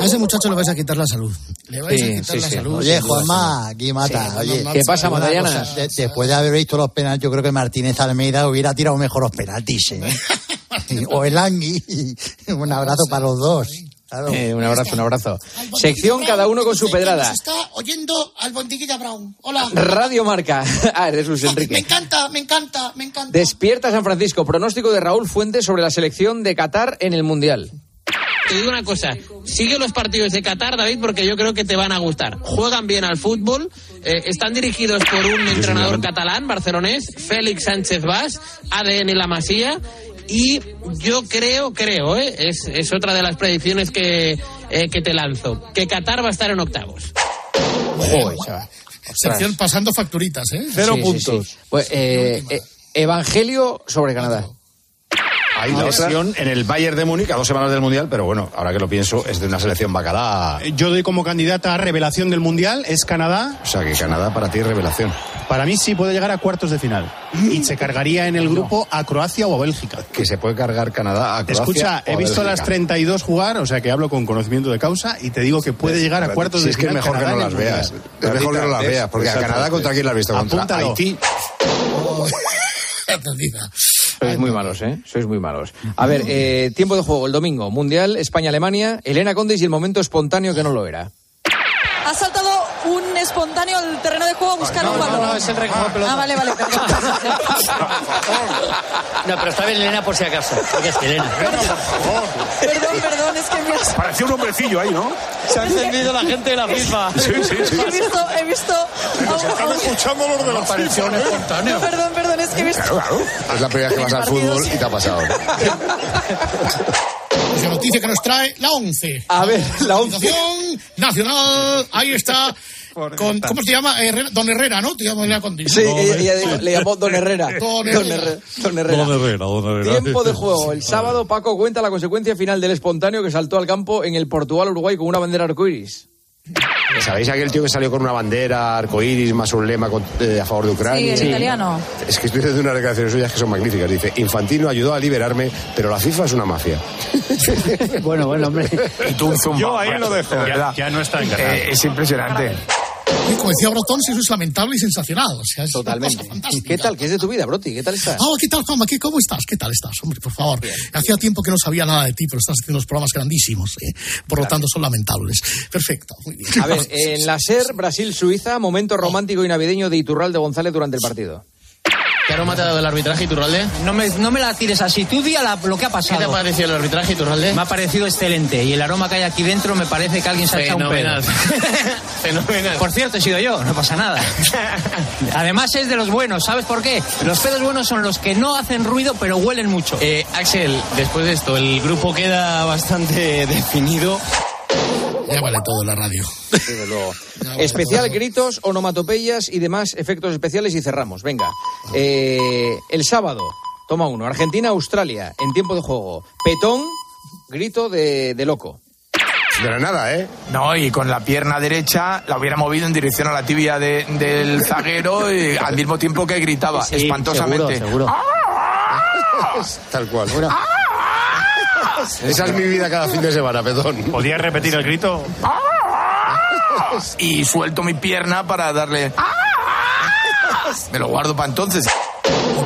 A ese muchacho le vais a quitar la salud. Le vais a quitar la salud. Oye. Juanma, aquí mata. Sí, Oye, ¿Qué pasa, Matallana? de- después de haber visto los penaltis, yo creo que Martínez Almeida hubiera tirado mejor los penaltis. ¿eh? o el Angui. Un abrazo para los dos. Eh, un abrazo, un abrazo. Sección cada uno con su pedrada. Nos está oyendo al Bondiguilla Brown. Hola. Radio Marca. Ah, eres Luis Me Enrique. encanta, me encanta, me encanta. Despierta San Francisco. Pronóstico de Raúl Fuentes sobre la selección de Qatar en el Mundial. Te digo una cosa, sigue los partidos de Qatar, David, porque yo creo que te van a gustar. Juegan bien al fútbol, eh, están dirigidos por un entrenador catalán, barcelonés, Félix Sánchez Vaz, ADN La Masía, y yo creo, creo, eh, es, es otra de las predicciones que, eh, que te lanzo, que Qatar va a estar en octavos. Joder, chaval. Sección pasando facturitas, ¿eh? Sí, sí, sí. Pues, eh, eh, Evangelio sobre Canadá. Hay una lesión en el Bayern de Múnich a dos semanas del Mundial, pero bueno, ahora que lo pienso, es de una selección bacalá. Yo doy como candidata a revelación del Mundial, es Canadá. O sea que Canadá para ti es revelación. Para mí sí puede llegar a cuartos de final. Y se cargaría en el grupo a Croacia o a Bélgica. Que se puede cargar Canadá a Croacia. Escucha, o he a visto a las Bélgica. 32 jugar, o sea que hablo con conocimiento de causa y te digo que puede llegar a cuartos Si de es que es final. mejor que no las veas. Es mejor que no las veas, porque a Canadá contra quién la has visto, contra Apúntalo. Haití. Sois muy malos, ¿eh? Sois muy malos. A ver, eh, tiempo de juego el domingo. Mundial, España-Alemania, Elena Condes y el momento espontáneo que no lo era. Ha saltado un espontáneo al terreno de juego a buscar un balón. no, no, es el recojo pelota. Ah, vale, vale, perdón. No, pero está bien Elena por si acaso. Porque es que Elena. Perdón, perdón, es que me has- Parecía un hombrecillo ahí, ¿no? Se ha encendido la gente de la FIFA. Sí, sí, sí. he visto, he visto. un- escuchando los de la Pareció un espontáneo. No, perdón, perdón, es que he visto. Es la primera vez que vas al fútbol y te ha pasado. La noticia que nos trae la 11. A ver, la 11. Organización Nacional, ahí está. Con, ¿Cómo se llama? Herrera- Don Herrera, ¿no? Te llamo. Sí, ella, ella dijo- le llamó Don Herrera. Don Don Herrera. Herrera. Don Herrera. Herrera, don Herrera. Tiempo de juego. El sábado Paco cuenta la consecuencia final del espontáneo que saltó al campo en el Portugal-Uruguay con una bandera arcoiris. ¿Sabéis aquel tío que salió con una bandera, arcoíris, más un lema con- eh, a favor de Sí, Ucrania? el italiano. Es que estoy haciendo unas declaraciones suyas que son magníficas. Dice, Infantino ayudó a liberarme, pero la FIFA es una mafia. Bueno, bueno, hombre. Y tú un zumba. Yo ahí lo dejo. Ya, ya no está en. Eh, es impresionante. Y como decía Brotón, eso es lamentable y sensacional. O sea, es una Totalmente. ¿Qué tal? ¿Qué es de tu vida, Broti? ¿Qué tal estás? Ah, ¿qué tal, Juanma? ¿Qué, ¿Cómo estás? ¿Qué tal estás? Hombre, por favor. Hacía tiempo que no sabía nada de ti, pero estás haciendo unos programas grandísimos. ¿eh? Por lo tanto, son lamentables. Perfecto. Muy bien. A ver, en la SER, Brasil-Suiza, momento romántico y navideño de Iturralde González durante el partido. ¿Qué aroma te ha dado el arbitraje, Iturralde? No me, no me la tires así. Tú di a la- lo que ha ¿Qué pasado. te ha parecido el arbitraje, Iturralde? Me ha parecido excelente. Y el aroma que hay aquí dentro me parece que alguien se ha echado un pedo. Fenomenal. Fenomenal. Por cierto, he sido yo, no pasa nada. Además es de los buenos, ¿sabes por qué? Los pedos buenos son los que no hacen ruido pero huelen mucho. Eh, Axel, después de esto, el grupo queda bastante definido. Ya vale todo la radio. Desde luego. Especial gritos, onomatopeyas y demás efectos especiales y cerramos. Venga. Eh, el sábado, toma uno. Argentina-Australia en tiempo de juego. Petón, grito de, de loco. De la nada, ¿eh? No, y con la pierna derecha la hubiera movido en dirección a la tibia de- del zaguero y al mismo tiempo que gritaba Sí, espantosamente. seguro, seguro. Tal cual. Esa es mi vida cada fin de semana, perdón. ¿Podías repetir el grito? Y suelto mi pierna para darle. Me lo guardo para entonces.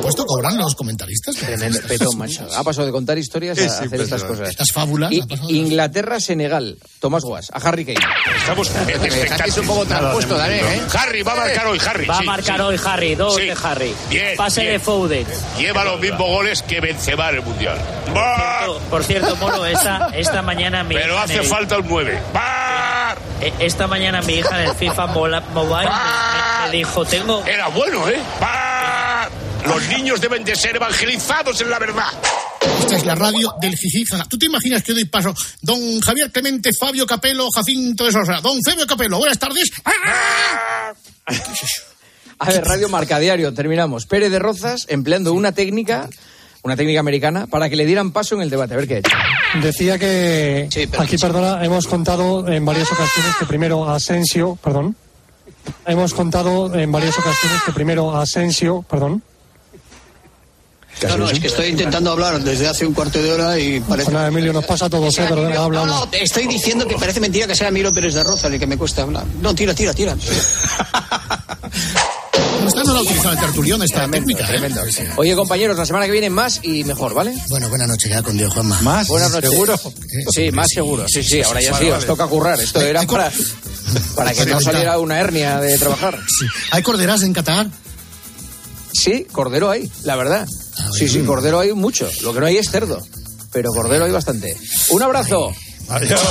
Por supuesto, cobran los comentaristas. Tremendo, Petón, macho. Ha pasado de contar historias a Es hacer estas cosas. Estas fábulas. Y- Inglaterra-Senegal. Tomás Guas, a Harry Kane. Estamos Es un poco transpuesto también, ¿eh? Harry va a marcar hoy, Harry. Va a marcar hoy Harry, dos de Harry. Bien, Pase de Foden. Lleva los mismos goles que Benzema en el Mundial. Por cierto, Moro, esta, esta mañana mi Pero hace el- falta un 9. ¡Va! eh, esta mañana mi hija en el FIFA Mobile me dijo, tengo Era bueno, ¿eh? Los niños deben de ser evangelizados en la verdad. Esta es la radio del Jijijaja. ¿Tú te imaginas que doy paso? Don Javier Clemente, Fabio Capello, Jacinto de Sosa. Don Fabio Capello, buenas tardes. ¡Ah! A ver, Radio Marca Diario, terminamos. Pérez de Rozas empleando una técnica, una técnica americana, para que le dieran paso en el debate. A ver qué ha hecho. Decía que aquí, perdona, hemos contado en varias ocasiones que primero Asensio, perdón, hemos contado en varias ocasiones que primero Asensio, perdón. No, no, es que estoy intentando hablar desde hace un cuarto de hora y parece... Nada, Emilio, nos pasa a todos, ¿eh? Pero venga, habla, No, habla. no, estoy diciendo que parece mentira que sea Miro Pérez de Roza el que me cuesta hablar. No, tira, tira, tira. Esta no la ha utilizado el tertulión, esta técnica. ¿eh? Tremendo. Oye, compañeros, la semana que viene más y mejor, ¿vale? Bueno, buenas noches, ya con Dios, Juanma. ¿Más? Buenas noches. ¿Seguro? Sí, más seguro. Sí, sí, ahora ya sí, os toca currar. Esto era para, para que no saliera una hernia de trabajar. ¿Hay corderas en Qatar? Sí, cordero hay, la verdad. Sí, sí, cordero hay mucho. Lo que no hay es cerdo. Pero cordero hay bastante. Un abrazo. Adiós.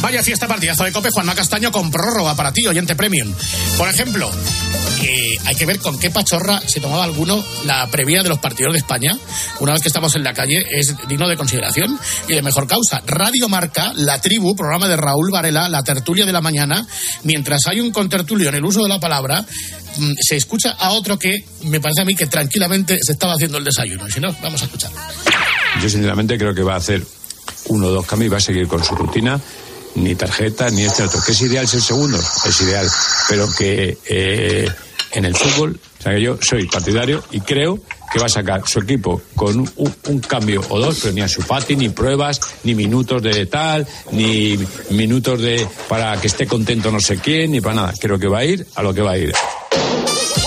Vaya fiesta partidazo de Cope, Juanma Castaño con prórroga para ti, oyente premium. Por ejemplo, hay que ver con qué pachorra se tomaba alguno la previa de los partidos de España. Una vez que estamos en la calle, es digno de consideración y de mejor causa. Radio Marca, La Tribu, programa de Raúl Varela, La Tertulia de la Mañana. Mientras hay un contertulio en el uso de la palabra, mm, se escucha a otro que me parece a mí que tranquilamente se estaba haciendo el desayuno. Si no, vamos a escuchar. Yo sinceramente creo que va a hacer uno o dos cambios y va a seguir con su rutina. Ni tarjeta, ni este otro. Que es ideal ser segundo, es ideal. Pero que eh, en el fútbol, o sea que yo soy partidario y creo que va a sacar su equipo con un, un- cambio o dos, pero ni a su Fati, ni pruebas, ni minutos de tal, ni minutos de para que esté contento no sé quién, ni para nada. Creo que va a ir a lo que va a ir.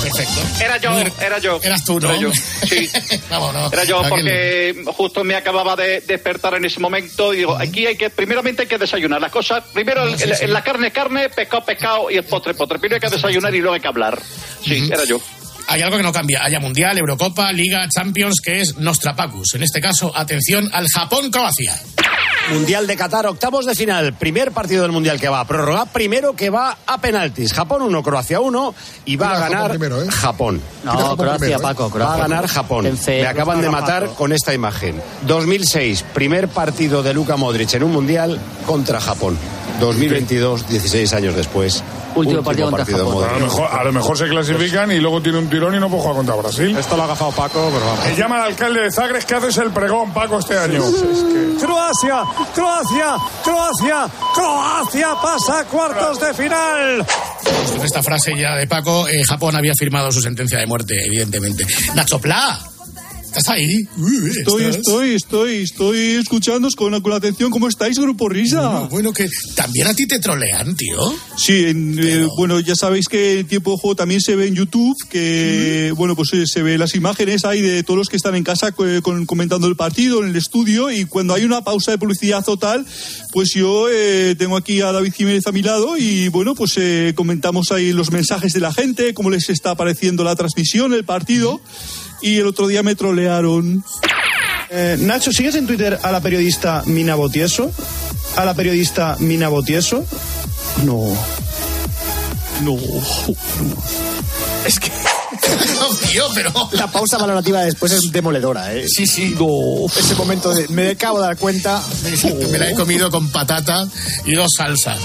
Perfecto. Era yo, era yo. Eras tú, ¿no? Era yo, sí. Vamos, no. Era yo porque justo me acababa de despertar en ese momento y digo, aquí hay que, primeramente hay que desayunar. Las cosas, primero el- la carne carne, pescado pescado y el postre postre. Primero hay que desayunar y luego hay que hablar. Sí, era yo. Hay algo que no cambia. Haya Mundial, Eurocopa, Liga, Champions, que es Nostrapacus. En este caso, atención al Japón-Croacia. Mundial de Qatar, octavos de final. Primer partido del Mundial que va a prórroga. Primero que va a penaltis. Japón 1, Croacia 1 y va Mira, a Japón ganar primero, ¿eh? Japón. No, Japón Croacia, primero, ¿eh? Paco, Va a ganar Japón. Me acaban de Paco. matar con esta imagen. 2006, primer partido de Luka Modric en un Mundial contra Japón. 2022, 16 años después. Último partido contra Japón. A lo, mejor, a lo mejor se clasifican y luego tiene un tirón y no puede jugar contra Brasil. Esto lo ha agafado Paco, pero vamos. Me llama el alcalde de Zagres que haces el pregón, Paco, este año. Croacia, Croacia, Croacia, Croacia pasa a cuartos de final. Con esta frase ya de Paco, eh, Japón había firmado su sentencia de muerte, evidentemente. Nacho Pla, ¿estás ahí? Uh, Estoy, ¿estás? estoy, estoy, estoy escuchándoos con, con atención. ¿Cómo estáis, Grupo Risa? Bueno, bueno, que también a ti te trolean, tío. Sí, en, eh, bueno, ya sabéis que el tiempo de juego también se ve en YouTube, que, bueno, pues eh, se ve las imágenes ahí de todos los que están en casa eh, con- comentando el partido en el estudio y cuando hay una pausa de publicidad o tal, pues yo eh, tengo aquí a David Jiménez a mi lado y, bueno, pues eh, comentamos ahí los mensajes de la gente, cómo les está pareciendo la transmisión, el partido y el otro día me trolearon. Eh, Nacho, ¿sigues en Twitter a la periodista Mina Botieso? ¿A la periodista Mina Botieso? No. No. Es que. No, tío, pero. La pausa valorativa después es demoledora, ¿eh? Sí, sí. Ese momento de. Me acabo de dar cuenta. Me la he comido con patata y dos salsas.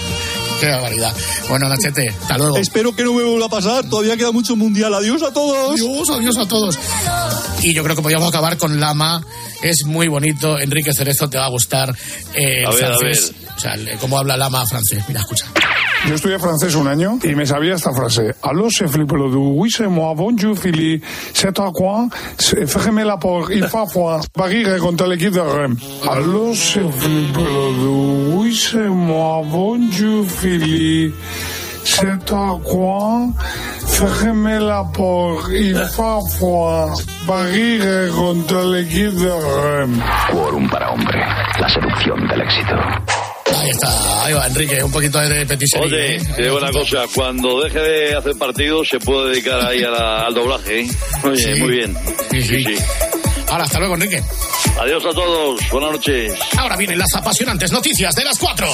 Qué barbaridad. Bueno, Nachete, hasta luego. Espero que no me vuelva a pasar, todavía queda mucho mundial. Adiós a todos. Adiós, adiós a todos. Y yo creo que podríamos acabar con Lama. Es muy bonito. Enrique Cerezo te va a gustar. eh, A ver, a francés. O sea, el- cómo habla Lama francés. Mira, escucha. Yo estudié francés un año y me sabía esta frase. Allô, c'est Philippe Ledoux. Oui, c'est moi. Bonjour, Philippe. C'est à quoi? Fais-moi la porte. Il faut fois. Paris contre l'équipe de Rennes. Allô, c'est Philippe Ledoux. Oui, c'est moi. Bonjour, Philippe. C'est à quoi? Fais-moi la porte. Il faut fois. Paris contre l'équipe de Rennes. Quórum para hombre. La seducción del éxito. Ahí está, ahí va Enrique, un poquito de petición. Oye, te digo una cosa, cuando deje de hacer partidos se puede dedicar ahí al doblaje, ¿eh? Oye, sí. muy bien. Sí, Ahora, hasta luego, Enrique. Adiós a todos, buenas noches. Ahora vienen las apasionantes noticias de las 4.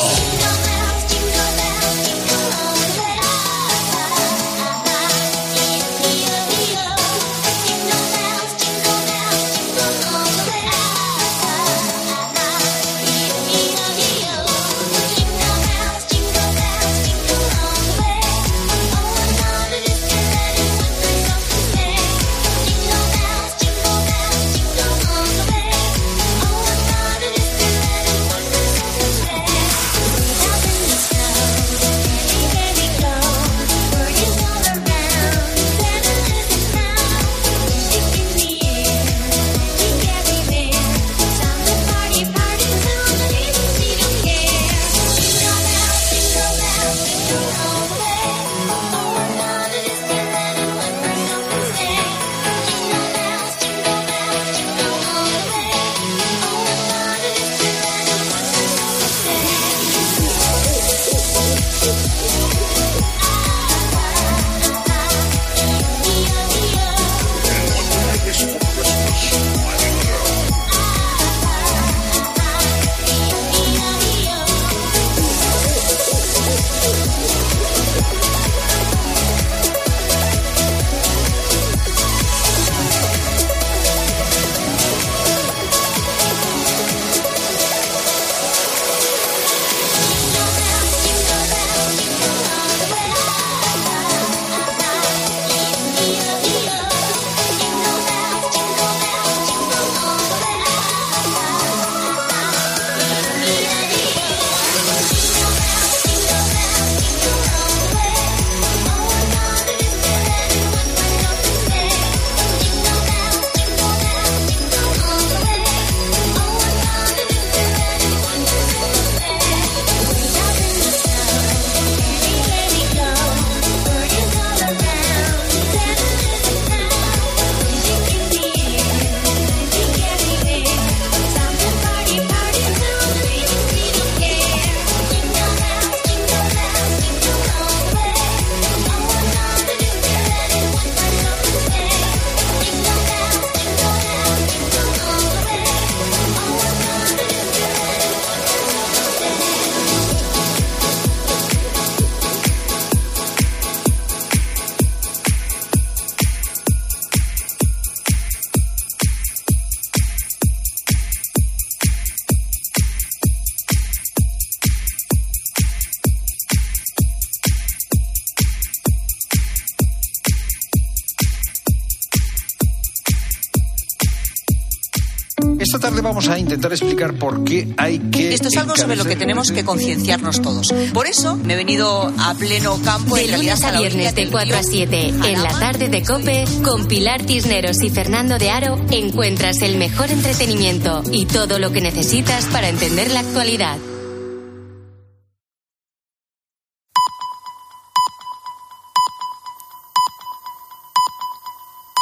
Intentar explicar por qué hay que... Esto es algo sobre lo que tenemos que concienciarnos todos. Por eso me he venido a pleno campo. De en realidad, lunes a la orilla viernes de del 4 a río 7 en la tarde de Cope, con Pilar Tisneros y Fernando de Aro, encuentras el mejor entretenimiento y todo lo que necesitas para entender la actualidad.